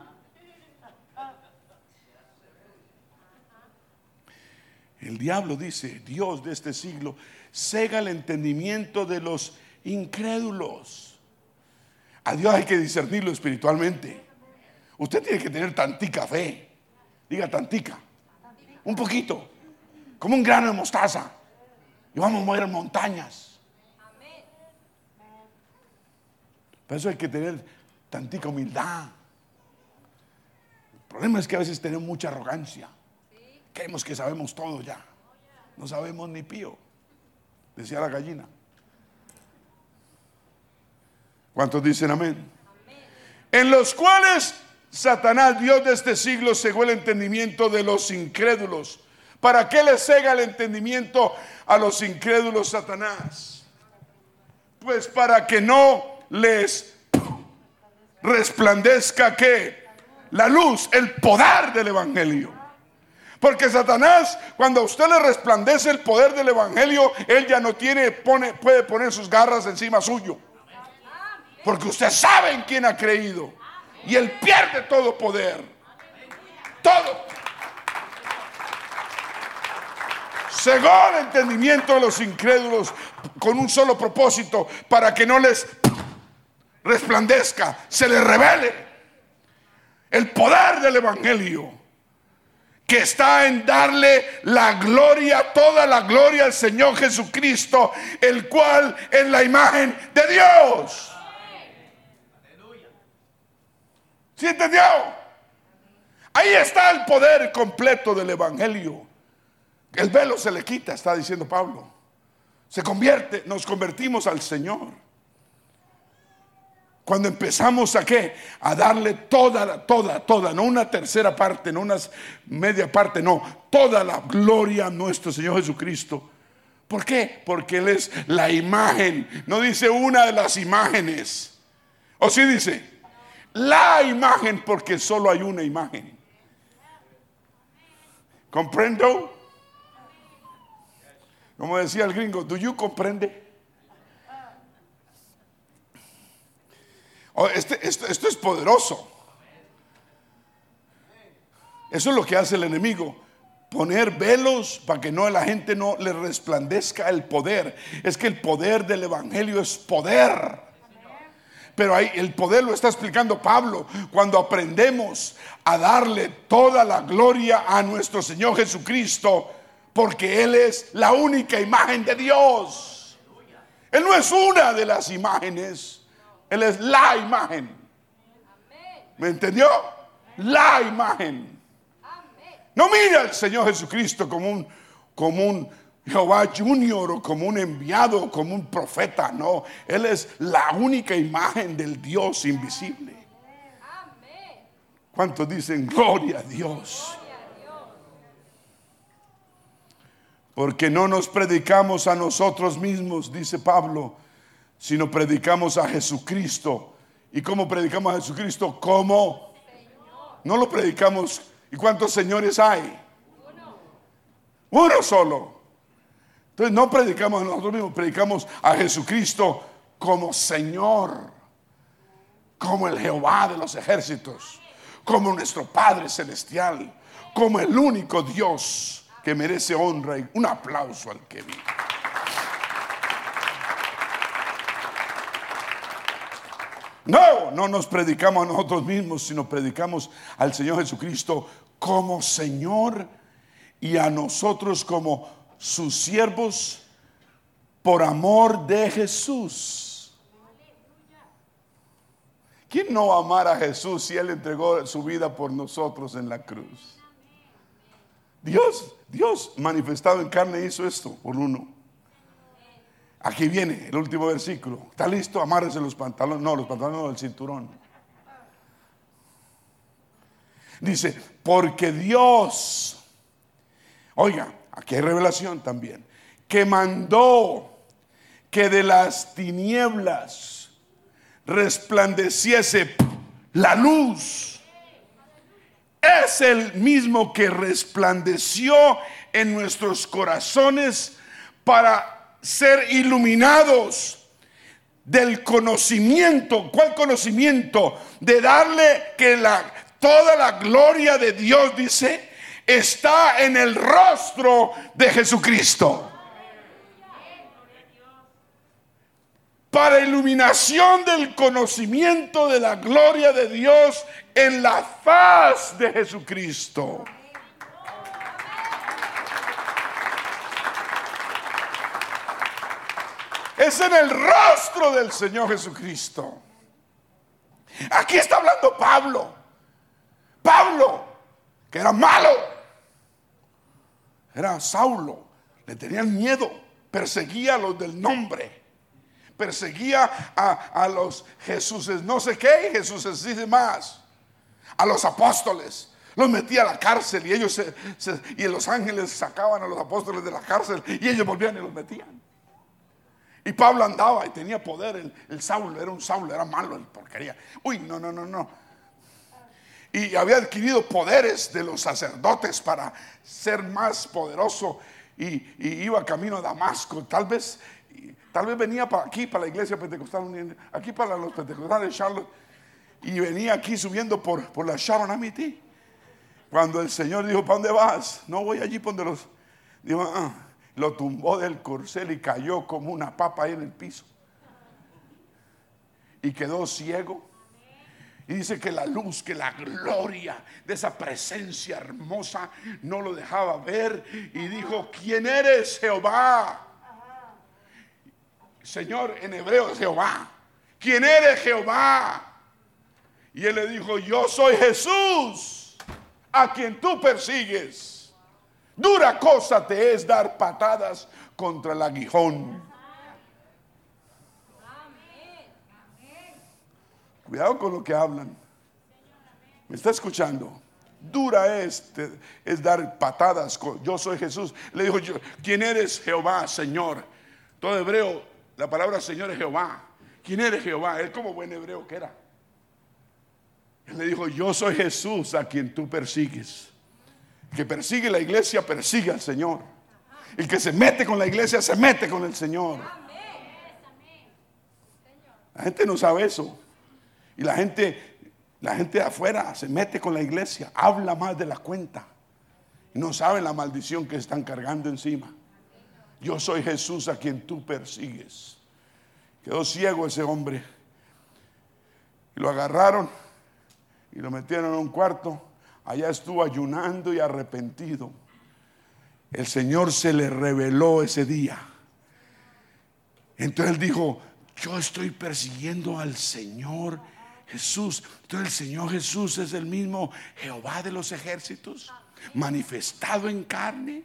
El diablo dice, Dios de este siglo, cega el entendimiento de los incrédulos. A Dios hay que discernirlo espiritualmente. Usted tiene que tener tantica fe. Diga tantica. Un poquito. Como un grano de mostaza. Y vamos a mover montañas. Por eso hay que tener tantica humildad. El problema es que a veces tenemos mucha arrogancia. Creemos que sabemos todo ya. No sabemos ni pío, decía la gallina. ¿Cuántos dicen amén? En los cuales Satanás, Dios de este siglo, cegó el entendimiento de los incrédulos. ¿Para qué le cega el entendimiento a los incrédulos Satanás? Pues para que no les resplandezca que la luz, el poder del Evangelio. Porque Satanás, cuando a usted le resplandece el poder del Evangelio, él ya no tiene, pone, puede poner sus garras encima suyo. Porque usted sabe en quién ha creído. Y él pierde todo poder. Todo. Cegó el entendimiento de los incrédulos con un solo propósito, para que no les resplandezca, se le revele el poder del Evangelio, que está en darle la gloria, toda la gloria al Señor Jesucristo, el cual es la imagen de Dios. ¿Sí entendió? Ahí está el poder completo del Evangelio. El velo se le quita, está diciendo Pablo. Se convierte, nos convertimos al Señor. Cuando empezamos a qué? A darle toda, toda, toda, no una tercera parte, no una media parte, no, toda la gloria a nuestro Señor Jesucristo. ¿Por qué? Porque Él es la imagen, no dice una de las imágenes. O sí dice, la imagen, porque solo hay una imagen. ¿Comprendo? Como decía el gringo, ¿do you comprende? Oh, este, esto, es poderoso. Eso es lo que hace el enemigo. Poner velos para que no la gente no le resplandezca el poder. Es que el poder del evangelio es poder. Pero ahí el poder lo está explicando Pablo cuando aprendemos a darle toda la gloria a nuestro Señor Jesucristo, porque Él es la única imagen de Dios. Él no es una de las imágenes. Él es la imagen. ¿Me entendió? La imagen. No mira al Señor Jesucristo como un, como un Jehová Junior o como un enviado, como un profeta. No, Él es la única imagen del Dios invisible. ¿Cuántos dicen gloria a Dios? Porque no nos predicamos a nosotros mismos, dice Pablo, sino predicamos a Jesucristo. ¿Y cómo predicamos a Jesucristo? Como no lo predicamos. ¿Y cuántos señores hay? Uno. solo. Entonces no predicamos a nosotros mismos, predicamos a Jesucristo como Señor. como el Jehová de los ejércitos, como nuestro Padre Celestial, como el único Dios que merece honra y un aplauso al que vive. No, no nos predicamos a nosotros mismos, sino predicamos al Señor Jesucristo como Señor y a nosotros como sus siervos por amor de Jesús. ¿Quién no amar a Jesús si Él entregó su vida por nosotros en la cruz? Dios, Dios manifestado en carne hizo esto por uno. Aquí viene el último versículo. ¿Está listo? Amárrese los pantalones. No, los pantalones no, el cinturón. Dice, porque Dios, oiga, aquí hay revelación también, que mandó que de las tinieblas resplandeciese la luz. Es el mismo que resplandeció en nuestros corazones para ser iluminados del conocimiento. ¿Cuál conocimiento? De darle que la, toda la gloria de Dios, dice, está en el rostro de Jesucristo. Para iluminación del conocimiento de la gloria de Dios en la faz de Jesucristo. es en el rostro del Señor Jesucristo. Aquí está hablando Pablo. Pablo, que era malo, era Saulo, le tenían miedo, perseguía a los del nombre, perseguía a, los Jesús, no sé qué, Jesús dice más, a los apóstoles. Los metía a la cárcel y ellos y los ángeles sacaban a los apóstoles de la cárcel y ellos volvían y los metían. Y Pablo andaba y tenía poder. El, el Saulo era un Saulo, era malo, el porquería. Uy, no, no, no, no. Y había adquirido poderes de los sacerdotes para ser más poderoso. Y, iba camino a Damasco. Tal vez, tal vez venía para aquí, para la iglesia pentecostal, aquí para los pentecostales de Charlotte. Y venía aquí subiendo por, por la Sharon Amity. Cuando el Señor dijo, ¿para dónde vas? No voy allí donde los... Dijo, ah, lo tumbó del corcel y cayó como una papa ahí en el piso. Y quedó ciego. Y dice que la luz, que la gloria de esa presencia hermosa no lo dejaba ver. Y dijo, ¿quién eres Jehová? Señor, en hebreo Jehová. ¿Quién eres Jehová? Y él le dijo, yo soy Jesús, a quien tú persigues. Dura cosa te es dar patadas contra el aguijón. Cuidado con lo que hablan. ¿Me está escuchando? Dura es, es dar patadas. yo soy Jesús. Le dijo yo, ¿quién eres Jehová, Señor? Todo hebreo, la palabra Señor es Jehová. ¿Quién eres Jehová? Él como buen hebreo que era. Él le dijo, yo soy Jesús a quien tú persigues que persigue la iglesia, persigue al Señor. El que se mete con la iglesia, se mete con el Señor. La gente no sabe eso. Y la gente, la gente de afuera se mete con la iglesia, habla más de la cuenta. No sabe la maldición que están cargando encima. Yo soy Jesús a quien tú persigues. Quedó ciego ese hombre. Y lo agarraron y lo metieron en un cuarto Allá estuvo ayunando y arrepentido. El Señor se le reveló ese día. Entonces él dijo, yo estoy persiguiendo al Señor Jesús. Entonces el Señor Jesús es el mismo Jehová de los ejércitos, manifestado en carne.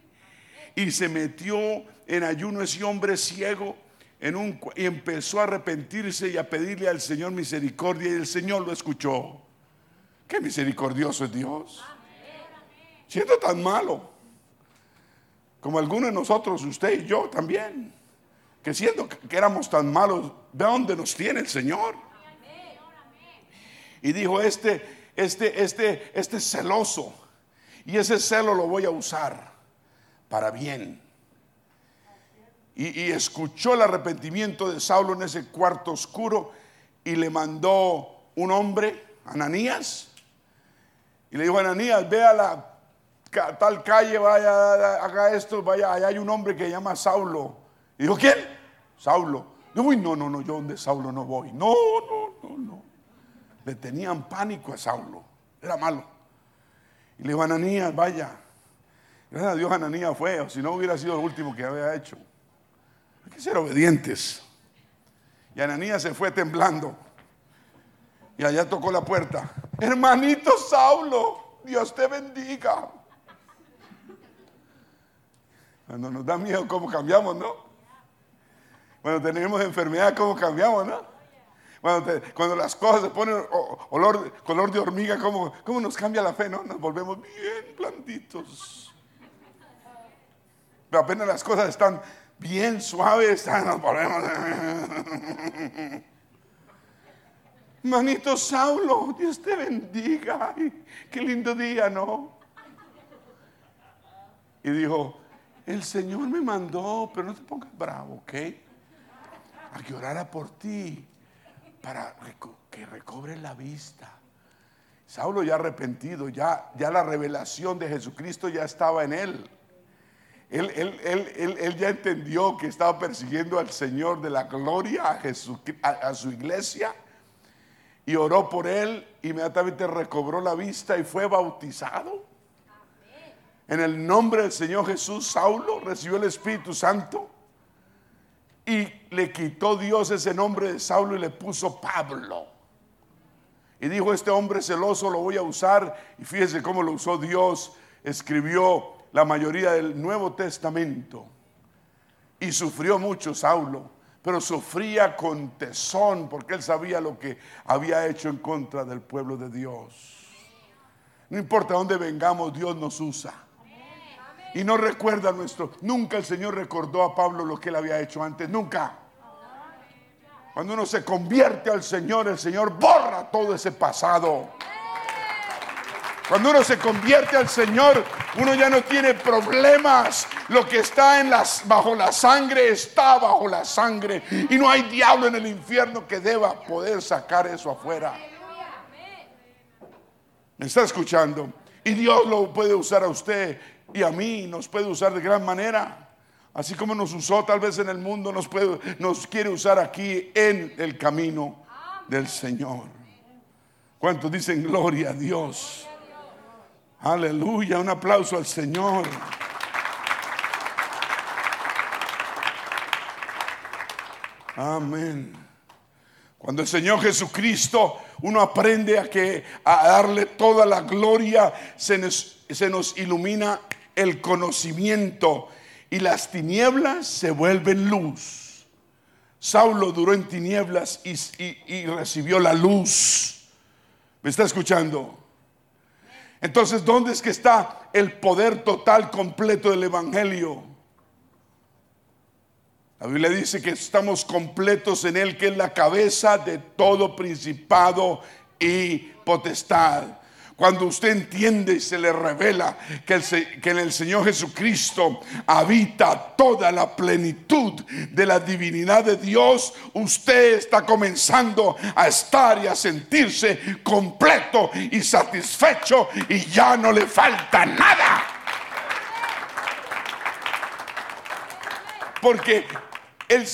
Y se metió en ayuno ese hombre ciego y empezó a arrepentirse y a pedirle al Señor misericordia y el Señor lo escuchó. Qué misericordioso es Dios. Siendo tan malo, como algunos de nosotros, usted y yo también, que siendo que éramos tan malos, ¿de dónde nos tiene el Señor? Y dijo, este, este, este, este celoso, y ese celo lo voy a usar para bien. Y, escuchó el arrepentimiento de Saulo en ese cuarto oscuro y le mandó un hombre, Ananías, y le dijo Ananías, ve a la tal calle, vaya, haga esto, vaya, allá hay un hombre que se llama Saulo. Y dijo, ¿quién? Saulo. Yo, uy, no, no, no, yo donde Saulo no voy. No, no, no, no. Le tenían pánico a Saulo. Era malo. Y le dijo, Ananías, vaya. Gracias a Dios Ananías fue, o si no hubiera sido el último que había hecho. Ser obedientes. Y Ananías se fue temblando. Y allá tocó la puerta. Hermanito Saulo, Dios te bendiga. Cuando nos da miedo, ¿cómo cambiamos, no? Cuando tenemos enfermedad, ¿cómo cambiamos, no? Cuando, las cosas se ponen olor, color de hormiga, ¿cómo, ¿cómo nos cambia la fe, no? Nos volvemos bien blanditos. Pero apenas las cosas están bien suaves, nos volvemos. Manito Saulo, Dios te bendiga. qué lindo día, ¿no? Y dijo, el Señor me mandó, pero no te pongas bravo, ¿ok? A que orara por ti para que recobre la vista. Saulo ya arrepentido, ya la revelación de Jesucristo ya estaba en él. Él, él, ya entendió que estaba persiguiendo al Señor de la gloria, a, a su iglesia, y oró por él, inmediatamente recobró la vista y fue bautizado. En el nombre del Señor Jesús, Saulo recibió el Espíritu Santo y le quitó Dios ese nombre de Saulo y le puso Pablo. Y dijo, este hombre celoso lo voy a usar. Y fíjese cómo lo usó Dios. Escribió la mayoría del Nuevo Testamento. Y sufrió mucho Saulo, pero sufría con tesón porque él sabía lo que había hecho en contra del pueblo de Dios. No importa dónde vengamos, Dios nos usa. Y no recuerda nuestro. Nunca el Señor recordó a Pablo lo que él había hecho antes. Nunca. Cuando uno se convierte al Señor, el Señor borra todo ese pasado. Cuando uno se convierte al Señor, uno ya no tiene problemas. Lo que está bajo la sangre está bajo la sangre. Y no hay diablo en el infierno que deba poder sacar eso afuera. ¿Me está escuchando? Y Dios lo puede usar a usted y a mí nos puede usar de gran manera. Así como nos usó tal vez en el mundo, nos, nos quiere usar aquí en el camino del Señor. ¿Cuántos dicen gloria a Dios? Aleluya, un aplauso al Señor. Amén. Cuando el Señor Jesucristo, uno aprende a que a darle toda la gloria, se nos, ilumina el conocimiento y las tinieblas se vuelven luz. Saulo duró en tinieblas y, recibió la luz. ¿Me está escuchando? Entonces, ¿dónde es que está el poder total completo del Evangelio? La Biblia dice que estamos completos en Él, que es la cabeza de todo principado y potestad. Cuando usted entiende y se le revela que, que, en el Señor Jesucristo habita toda la plenitud de la divinidad de Dios, usted está comenzando a estar y a sentirse completo y satisfecho y ya no le falta nada. Porque el,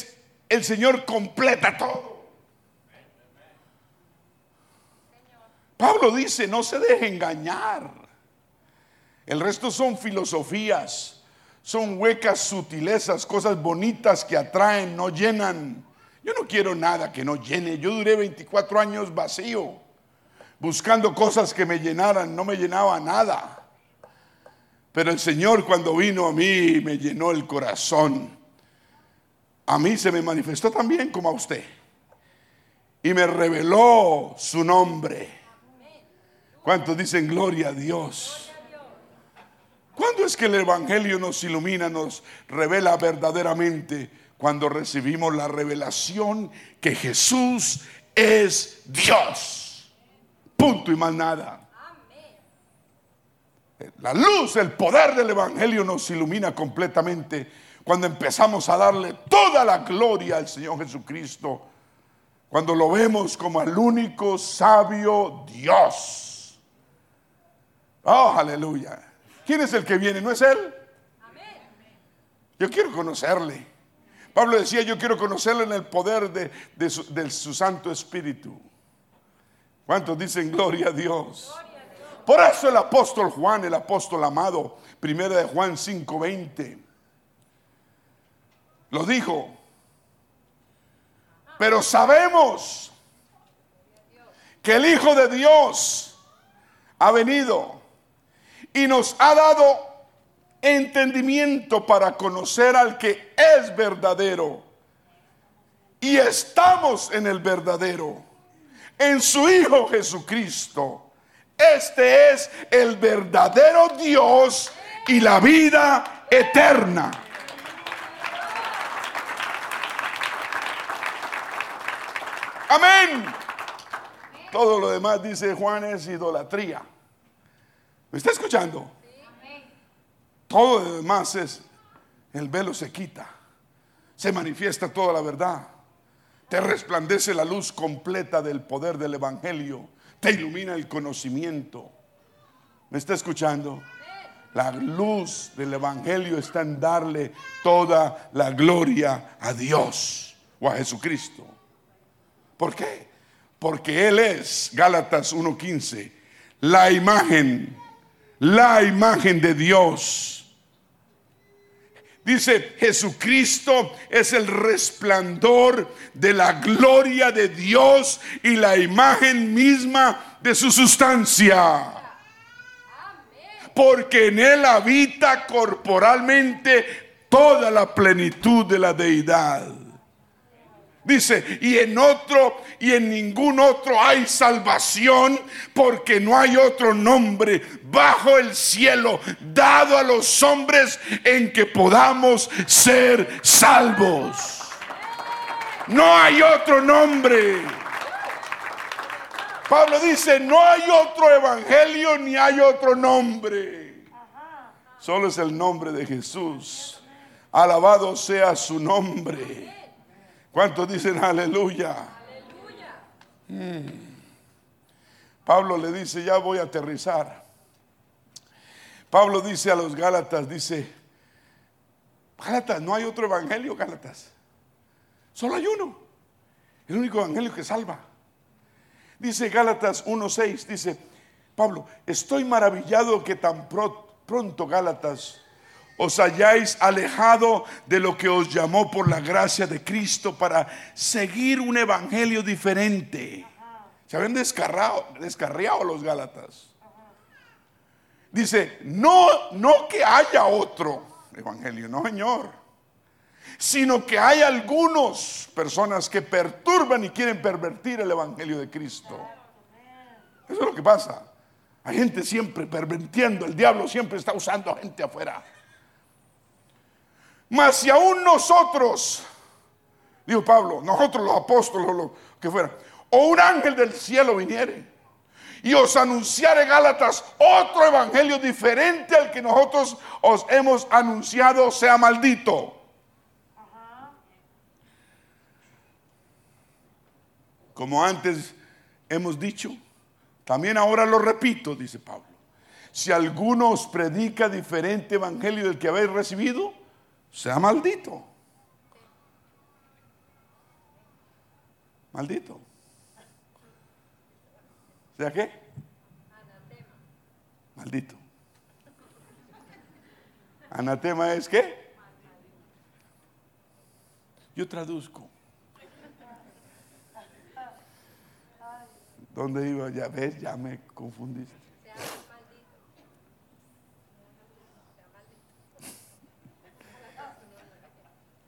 el Señor completa todo. Pablo dice, no se deje engañar. El resto son filosofías, son huecas sutilezas, cosas bonitas que atraen, no llenan. Yo no quiero nada que no llene. Yo duré 24 años vacío, buscando cosas que me llenaran, no me llenaba nada. Pero el Señor cuando vino a mí me llenó el corazón. A mí se me manifestó también como a usted. Y me reveló su nombre. ¿Cuántos dicen gloria a Dios? ¿Cuándo es que el Evangelio nos ilumina, nos revela verdaderamente? Cuando recibimos la revelación que Jesús es Dios. Punto y más nada. La luz, el poder del Evangelio nos ilumina completamente cuando empezamos a darle toda la gloria al Señor Jesucristo Cuando lo vemos como al único sabio Dios. Oh, aleluya. ¿Quién es el que viene? ¿No es Él? Yo quiero conocerle. Pablo decía, yo quiero conocerle en el poder de, su, Santo Espíritu. ¿Cuántos dicen gloria a Dios? Por eso el apóstol Juan, el apóstol amado, primera de Juan 5:20, lo dijo. Pero sabemos que el Hijo de Dios ha venido y nos ha dado entendimiento para conocer al que es verdadero. Y estamos en el verdadero, en su Hijo Jesucristo. Este es el verdadero Dios y la vida eterna. Amén. Todo lo demás, dice Juan, es idolatría. ¿Me está escuchando? Todo lo demás es, el velo se quita, se manifiesta toda la verdad, te resplandece la luz completa del poder del Evangelio, te ilumina el conocimiento. ¿Me está escuchando? La luz del Evangelio está en darle toda la gloria a Dios o a Jesucristo. ¿Por qué? Porque Él es, Gálatas 1.15, la imagen, la imagen de Dios Dice, Jesucristo es el resplandor de la gloria de Dios y la imagen misma de su sustancia. Porque en Él habita corporalmente toda la plenitud de la deidad. Dice, y en otro y en ningún otro hay salvación, porque no hay otro nombre bajo el cielo dado a los hombres en que podamos ser salvos. No hay otro nombre. Pablo dice, no hay otro evangelio ni hay otro nombre. Solo es el nombre de Jesús. Alabado sea su nombre. ¿Cuántos dicen aleluya? Mm. Pablo le dice, ya voy a aterrizar. Pablo dice a los Gálatas, dice, Gálatas, no hay otro evangelio, Gálatas. Solo hay uno. El único evangelio que salva. Dice Gálatas 1.6, dice Pablo, estoy maravillado que tan pronto Gálatas os hayáis alejado de lo que os llamó por la gracia de Cristo para seguir un evangelio diferente. Se habían descarriado, descarriado los Gálatas. Dice, no, no que haya otro evangelio, no señor, sino que hay algunas personas que perturban y quieren pervertir el evangelio de Cristo. Eso es lo que pasa. Hay gente siempre pervertiendo, el diablo siempre está usando a gente afuera. Mas si aún nosotros, dijo Pablo, nosotros los apóstoles, lo que fuera, o un ángel del cielo viniere y os anunciare Gálatas otro evangelio diferente al que nosotros os hemos anunciado, sea maldito. Como antes hemos dicho, también ahora lo repito, dice Pablo. Si alguno os predica diferente evangelio del que habéis recibido, sea maldito. Maldito. ¿Sea qué? Anatema. Maldito. Anatema es qué? Yo traduzco. ¿Dónde iba? Ya ves, ya me confundiste.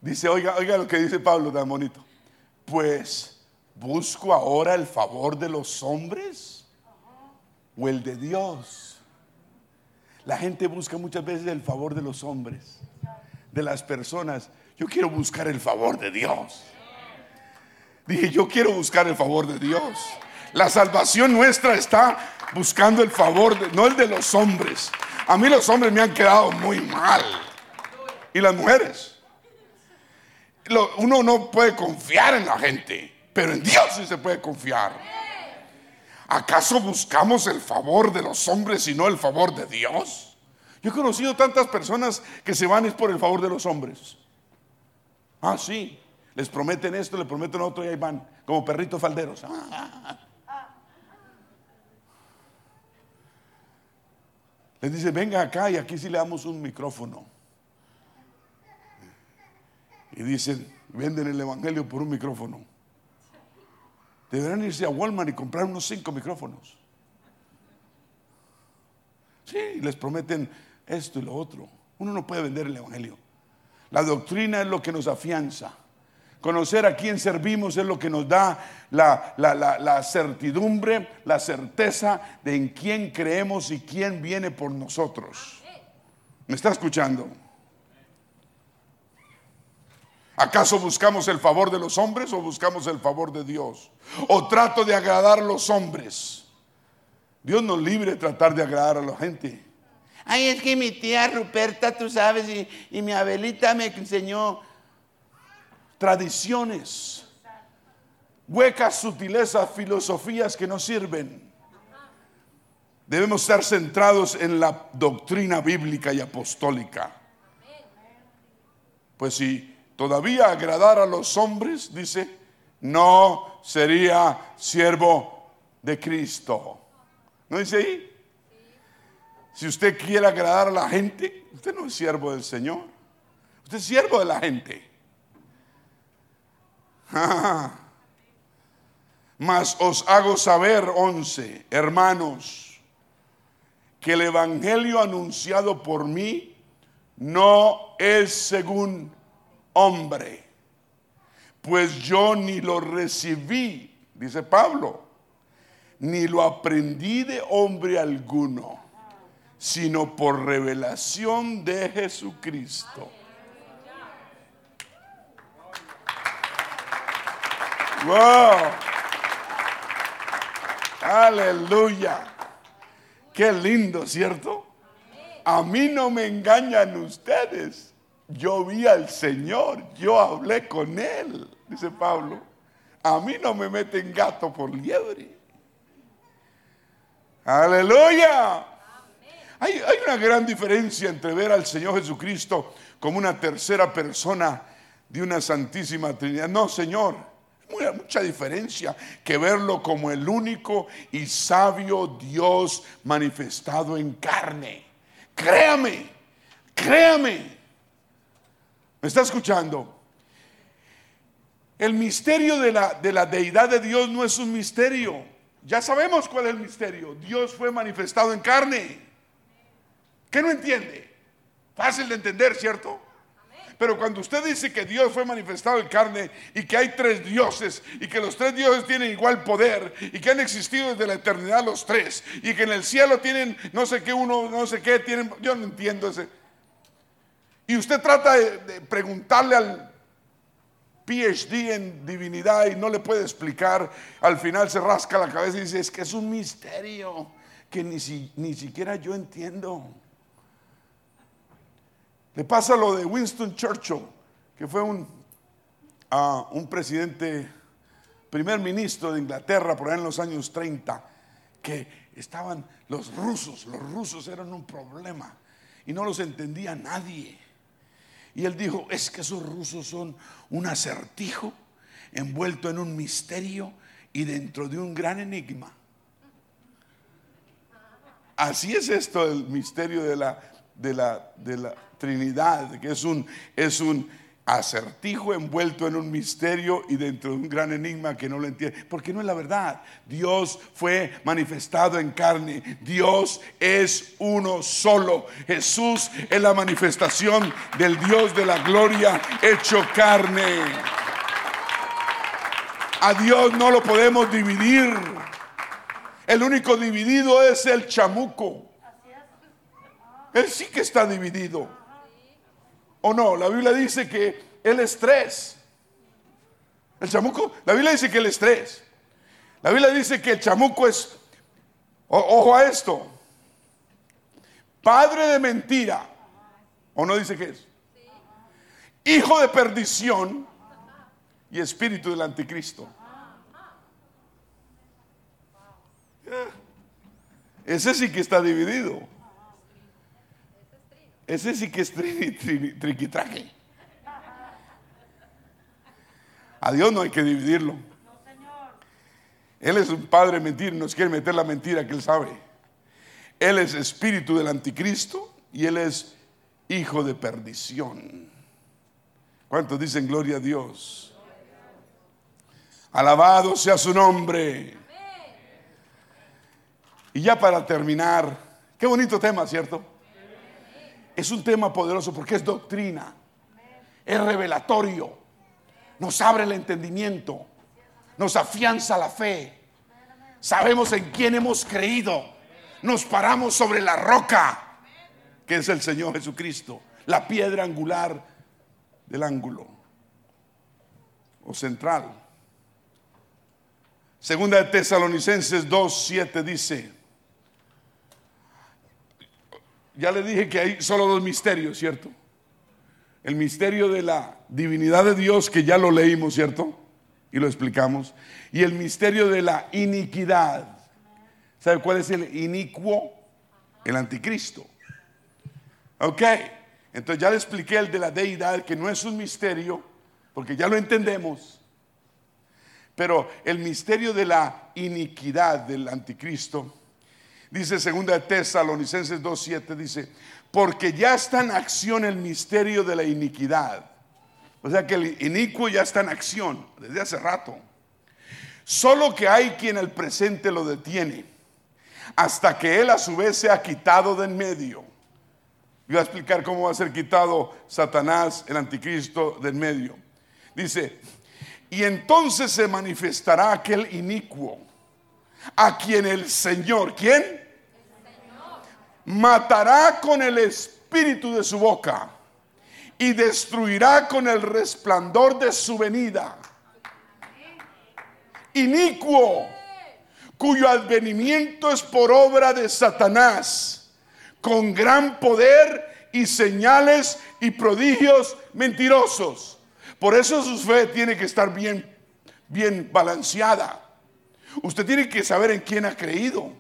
Dice, oiga, oiga lo que dice Pablo tan bonito. Pues busco ahora el favor de los hombres o el de Dios. La gente busca muchas veces el favor de los hombres, de las personas. Yo quiero buscar el favor de Dios. Dije, yo quiero buscar el favor de Dios. La salvación nuestra está buscando el favor, no el de los hombres. A mí los hombres me han quedado muy mal. ¿Y las mujeres? Uno no puede confiar en la gente. pero en Dios sí se puede confiar. ¿Acaso buscamos el favor de los hombres y no el favor de Dios? Yo he conocido tantas personas que se van es por el favor de los hombres. Ah, sí, les prometen esto, le prometen otro y ahí van, como perritos falderos. Les dice, venga acá y aquí sí le damos un micrófono. Y dicen, venden el Evangelio por un micrófono. Deberán irse a Walmart y comprar unos cinco micrófonos. Sí, les prometen esto y lo otro. Uno no puede vender el Evangelio. La doctrina es lo que nos afianza. Conocer a quién servimos es lo que nos da la, la, certidumbre, la certeza de en quién creemos y quién viene por nosotros. ¿Me está escuchando? ¿Acaso buscamos el favor de los hombres o buscamos el favor de Dios? ¿O trato de agradar a los hombres? Dios nos libre de tratar de agradar a la gente. Ay, es que mi tía Ruperta, tú sabes, y, y mi abuelita me enseñó tradiciones, huecas sutilezas, filosofías que no sirven. Debemos estar centrados en la doctrina bíblica y apostólica. Pues si todavía agradar a los hombres, dice, no sería siervo de Cristo. ¿No dice ahí? Si usted quiere agradar a la gente, usted no es siervo del Señor. Usted es siervo de la gente. Mas os hago saber, once, hermanos, que el Evangelio anunciado por mí no es según hombre, pues yo ni lo recibí, dice Pablo, ni lo aprendí de hombre alguno, sino por revelación de Jesucristo. Wow. Aleluya. Qué lindo, ¿cierto? A mí no me engañan ustedes yo vi al Señor, yo hablé con Él, dice Pablo. A mí no me meten gato por liebre. Aleluya. Hay, una gran diferencia entre ver al Señor Jesucristo como una tercera persona de una santísima Trinidad. No, Señor, mucha, mucha diferencia que verlo como el único y sabio Dios manifestado en carne. Créame, créame. ¿Me está escuchando? El misterio de la, de la deidad de Dios no es un misterio. Ya sabemos cuál es el misterio. Dios fue manifestado en carne. ¿Qué no entiende? Fácil de entender, ¿cierto? Pero cuando usted dice que Dios fue manifestado en carne y que hay tres dioses y que los tres dioses tienen igual poder y que han existido desde la eternidad los tres y que en el cielo tienen no sé qué uno, no sé qué tienen, yo no entiendo ese. Y usted trata de, preguntarle al PhD en divinidad y no le puede explicar, al final se rasca la cabeza y dice, es que es un misterio que ni, ni siquiera yo entiendo. Le pasa lo de Winston Churchill, que fue un, ah, un presidente, primer ministro de Inglaterra por ahí en los años 30, que estaban los rusos, los rusos eran un problema y no los entendía nadie. Y él dijo, es que esos rusos son un acertijo envuelto en un misterio y dentro de un gran enigma. Así es esto el misterio de la, de la, de la Trinidad, que es un, es un acertijo envuelto en un misterio y dentro de un gran enigma que no lo entiende. Porque no es la verdad. Dios fue manifestado en carne. Dios es uno solo. Jesús es la manifestación del Dios de la gloria hecho carne. A Dios no lo podemos dividir. El único dividido es el chamuco. Él sí que está dividido. ¿O no? La Biblia dice que el estrés. El chamuco, la Biblia dice que el estrés. La Biblia dice que el chamuco es, ojo a esto, padre de mentira. ¿O no dice que es? Hijo de perdición y espíritu del anticristo. Eh, ese sí que está dividido. Ese sí que es triquitraque. A Dios no hay que dividirlo. Él es un padre mentir, nos quiere meter la mentira que él sabe. Él es espíritu del anticristo y él es hijo de perdición. ¿Cuántos dicen gloria a Dios? Alabado sea su nombre. Y ya para terminar, qué bonito tema, ¿cierto? Es un tema poderoso porque es doctrina, es revelatorio, nos abre el entendimiento, nos afianza la fe. Sabemos en quién hemos creído. Nos paramos sobre la roca, que es el Señor Jesucristo, la piedra angular del ángulo o central. Segunda de Tesalonicenses 2, 7 dice, ya le dije que hay solo dos misterios, ¿cierto? El misterio de la divinidad de Dios, que ya lo leímos, ¿cierto? Y lo explicamos. Y el misterio de la iniquidad. ¿Sabe cuál es el inicuo? El anticristo. Ok. Entonces ya le expliqué el de la deidad, que no es un misterio, porque ya lo entendemos. Pero el misterio de la iniquidad del anticristo Dice segunda de Tesalonicenses 2.7, dice, porque ya está en acción el misterio de la iniquidad. O sea que el inicuo ya está en acción desde hace rato. Solo que hay quien el presente lo detiene hasta que él a su vez sea quitado de en medio. Voy a explicar cómo va a ser quitado Satanás, el anticristo, de en medio. Dice, y entonces se manifestará aquel inicuo a quien el Señor, ¿quién? Matará con el espíritu de su boca y destruirá con el resplandor de su venida. Inicuo, cuyo advenimiento es por obra de Satanás, con gran poder y señales y prodigios mentirosos. Por eso su fe tiene que estar bien, bien balanceada. Usted tiene que saber en quién ha creído.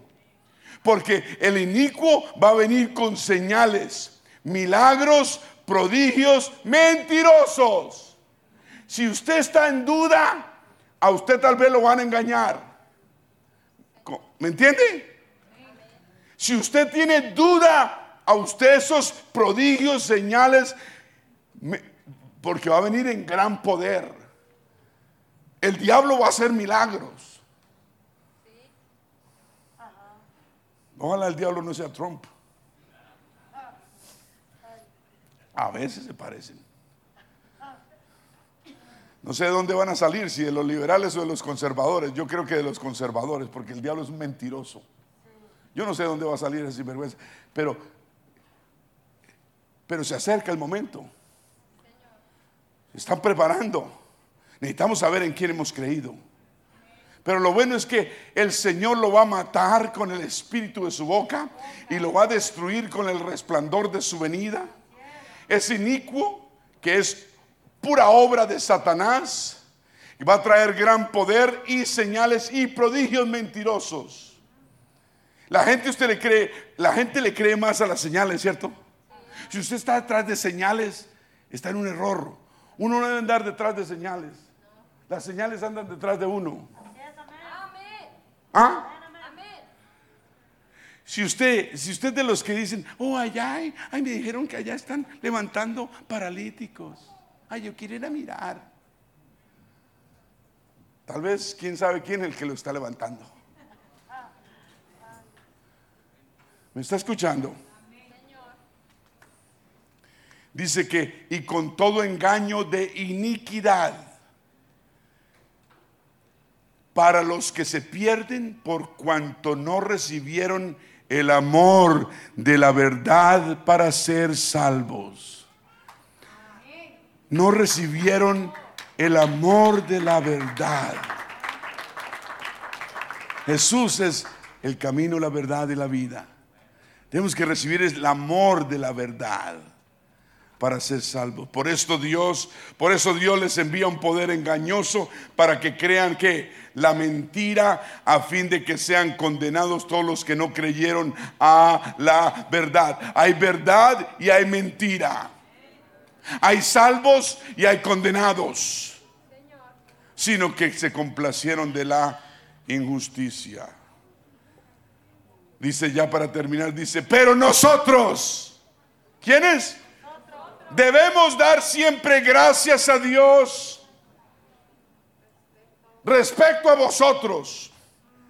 Porque el inicuo va a venir con señales, milagros, prodigios mentirosos. Si usted está en duda, a usted tal vez lo van a engañar. ¿Me entiende? Si usted tiene duda, a usted esos prodigios, señales, porque va a venir en gran poder. El diablo va a hacer milagros. Ojalá el diablo no sea Trump. A veces se parecen. No sé de dónde van a salir, si de los liberales o de los conservadores. Yo creo que de los conservadores, porque el diablo es un mentiroso. Yo no sé de dónde va a salir ese sinvergüenza, pero, pero se acerca el momento. Se están preparando. Necesitamos saber en quién hemos creído. Pero lo bueno es que el Señor lo va a matar con el espíritu de su boca y lo va a destruir con el resplandor de su venida. Es inicuo, que es pura obra de Satanás, y va a traer gran poder y señales y prodigios mentirosos. La gente usted le cree, la gente le cree más a las señales, ¿cierto? Si usted está detrás de señales, está en un error. Uno no debe andar detrás de señales. Las señales andan detrás de uno. ¿Ah? Si usted, si usted de los que dicen, oh, allá, ay, me dijeron que allá están levantando paralíticos. Ay, yo quiero ir a mirar. Tal vez, quién sabe quién es el que lo está levantando. ¿Me está escuchando? Dice que, y con todo engaño de iniquidad para los que se pierden por cuanto no recibieron el amor de la verdad para ser salvos. No recibieron el amor de la verdad. Jesús es el camino, la verdad y la vida. Tenemos que recibir el amor de la verdad. Para ser salvos. Por esto Dios, por eso Dios les envía un poder engañoso para que crean que la mentira a fin de que sean condenados todos los que no creyeron a la verdad. Hay verdad y hay mentira. Hay salvos y hay condenados. Sino que se complacieron de la injusticia. Dice ya para terminar, dice, pero nosotros, ¿quiénes? Debemos dar siempre gracias a Dios respecto a vosotros,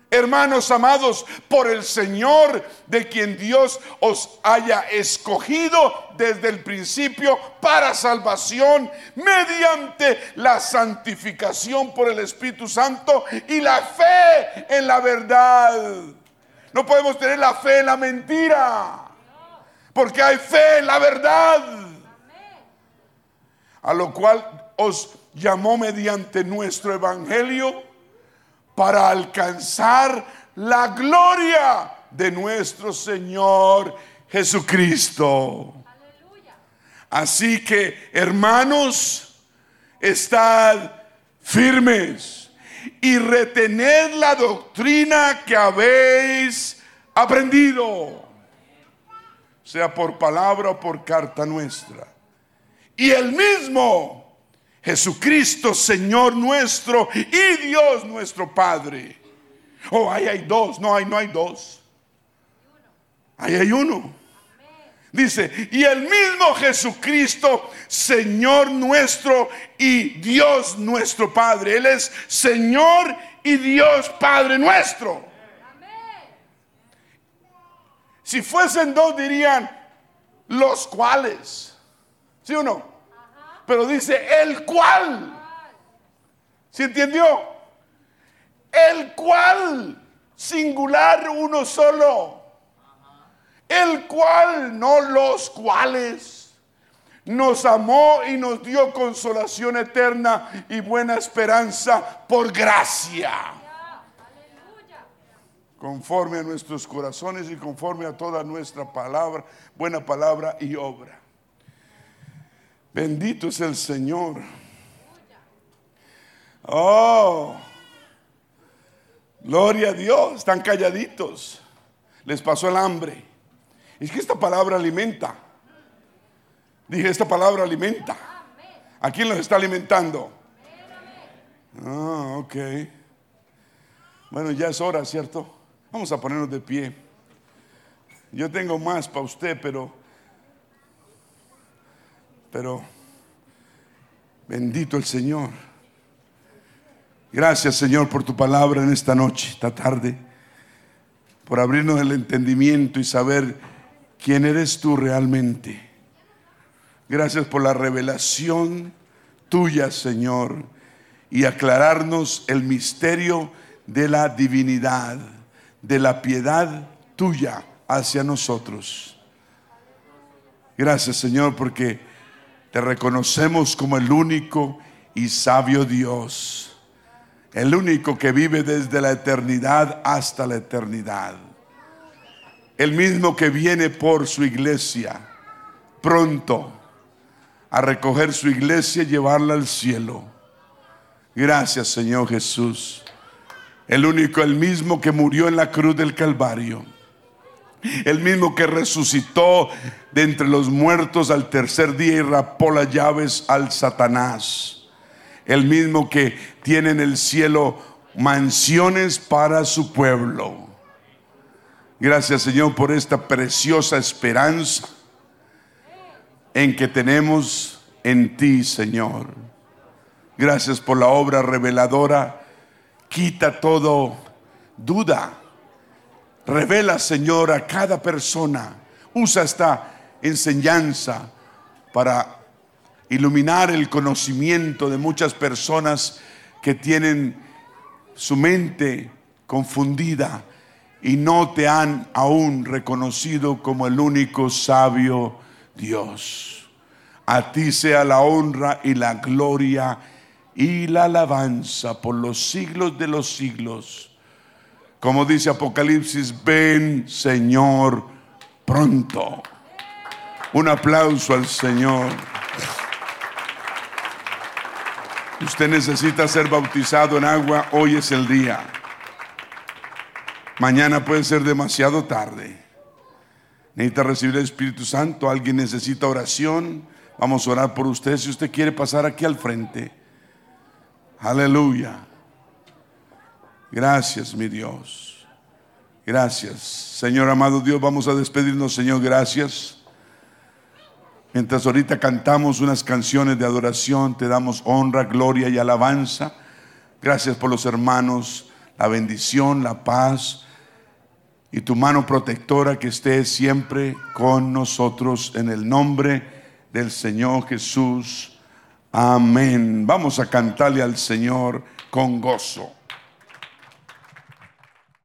hermanos amados, por el Señor de quien Dios os haya escogido desde el principio para salvación mediante la santificación por el Espíritu Santo y la fe en la verdad. No podemos tener la fe en la mentira, porque hay fe en la verdad a lo cual os llamó mediante nuestro evangelio para alcanzar la gloria de nuestro Señor Jesucristo. Así que, hermanos, estad firmes y retened la doctrina que habéis aprendido, sea por palabra o por carta nuestra y el mismo Jesucristo, Señor nuestro y Dios nuestro Padre. Oh, ahí hay dos, no hay, no hay dos. Ahí hay uno. Dice, y el mismo Jesucristo, Señor nuestro y Dios nuestro Padre. Él es Señor y Dios Padre nuestro. Si fuesen dos dirían los cuales. ¿Sí o no? Pero dice el cual. ¿Sí entendió? El cual. Singular uno solo. El cual, no los cuales. Nos amó y nos dio consolación eterna y buena esperanza por gracia. Conforme a nuestros corazones y conforme a toda nuestra palabra, buena palabra y obra. Bendito es el Señor. Oh, gloria a Dios. Están calladitos. Les pasó el hambre. Es que esta palabra alimenta. Dije, esta palabra alimenta. ¿A quién los está alimentando? Ah, ok. Bueno, ya es hora, ¿cierto? Vamos a ponernos de pie. Yo tengo más para usted, pero pero bendito el Señor. Gracias Señor por tu palabra en esta noche, esta tarde, por abrirnos el entendimiento y saber quién eres tú realmente. Gracias por la revelación tuya, Señor, y aclararnos el misterio de la divinidad, de la piedad tuya hacia nosotros. Gracias, Señor, porque te reconocemos como el único y sabio Dios, el único que vive desde la eternidad hasta la eternidad, el mismo que viene por su iglesia pronto a recoger su iglesia y llevarla al cielo. Gracias Señor Jesús, el único, el mismo que murió en la cruz del Calvario el mismo que resucitó de entre los muertos al tercer día y rapó las llaves al Satanás. El mismo que tiene en el cielo mansiones para su pueblo. Gracias Señor por esta preciosa esperanza en que tenemos en ti, Señor. Gracias por la obra reveladora. Quita todo duda Revela, Señor, a cada persona. Usa esta enseñanza para iluminar el conocimiento de muchas personas que tienen su mente confundida y no te han aún reconocido como el único sabio Dios. A ti sea la honra y la gloria y la alabanza por los siglos de los siglos. Como dice Apocalipsis, ven Señor pronto. Un aplauso al Señor. Usted necesita ser bautizado en agua, hoy es el día. Mañana puede ser demasiado tarde. Necesita recibir el Espíritu Santo, alguien necesita oración. Vamos a orar por usted si usted quiere pasar aquí al frente. Aleluya. Gracias, mi Dios. Gracias. Señor amado Dios, vamos a despedirnos, Señor, gracias. Mientras ahorita cantamos unas canciones de adoración, te damos honra, gloria y alabanza. Gracias por los hermanos, la bendición, la paz y tu mano protectora que esté siempre con nosotros en el nombre del Señor Jesús. Amén. Vamos a cantarle al Señor con gozo.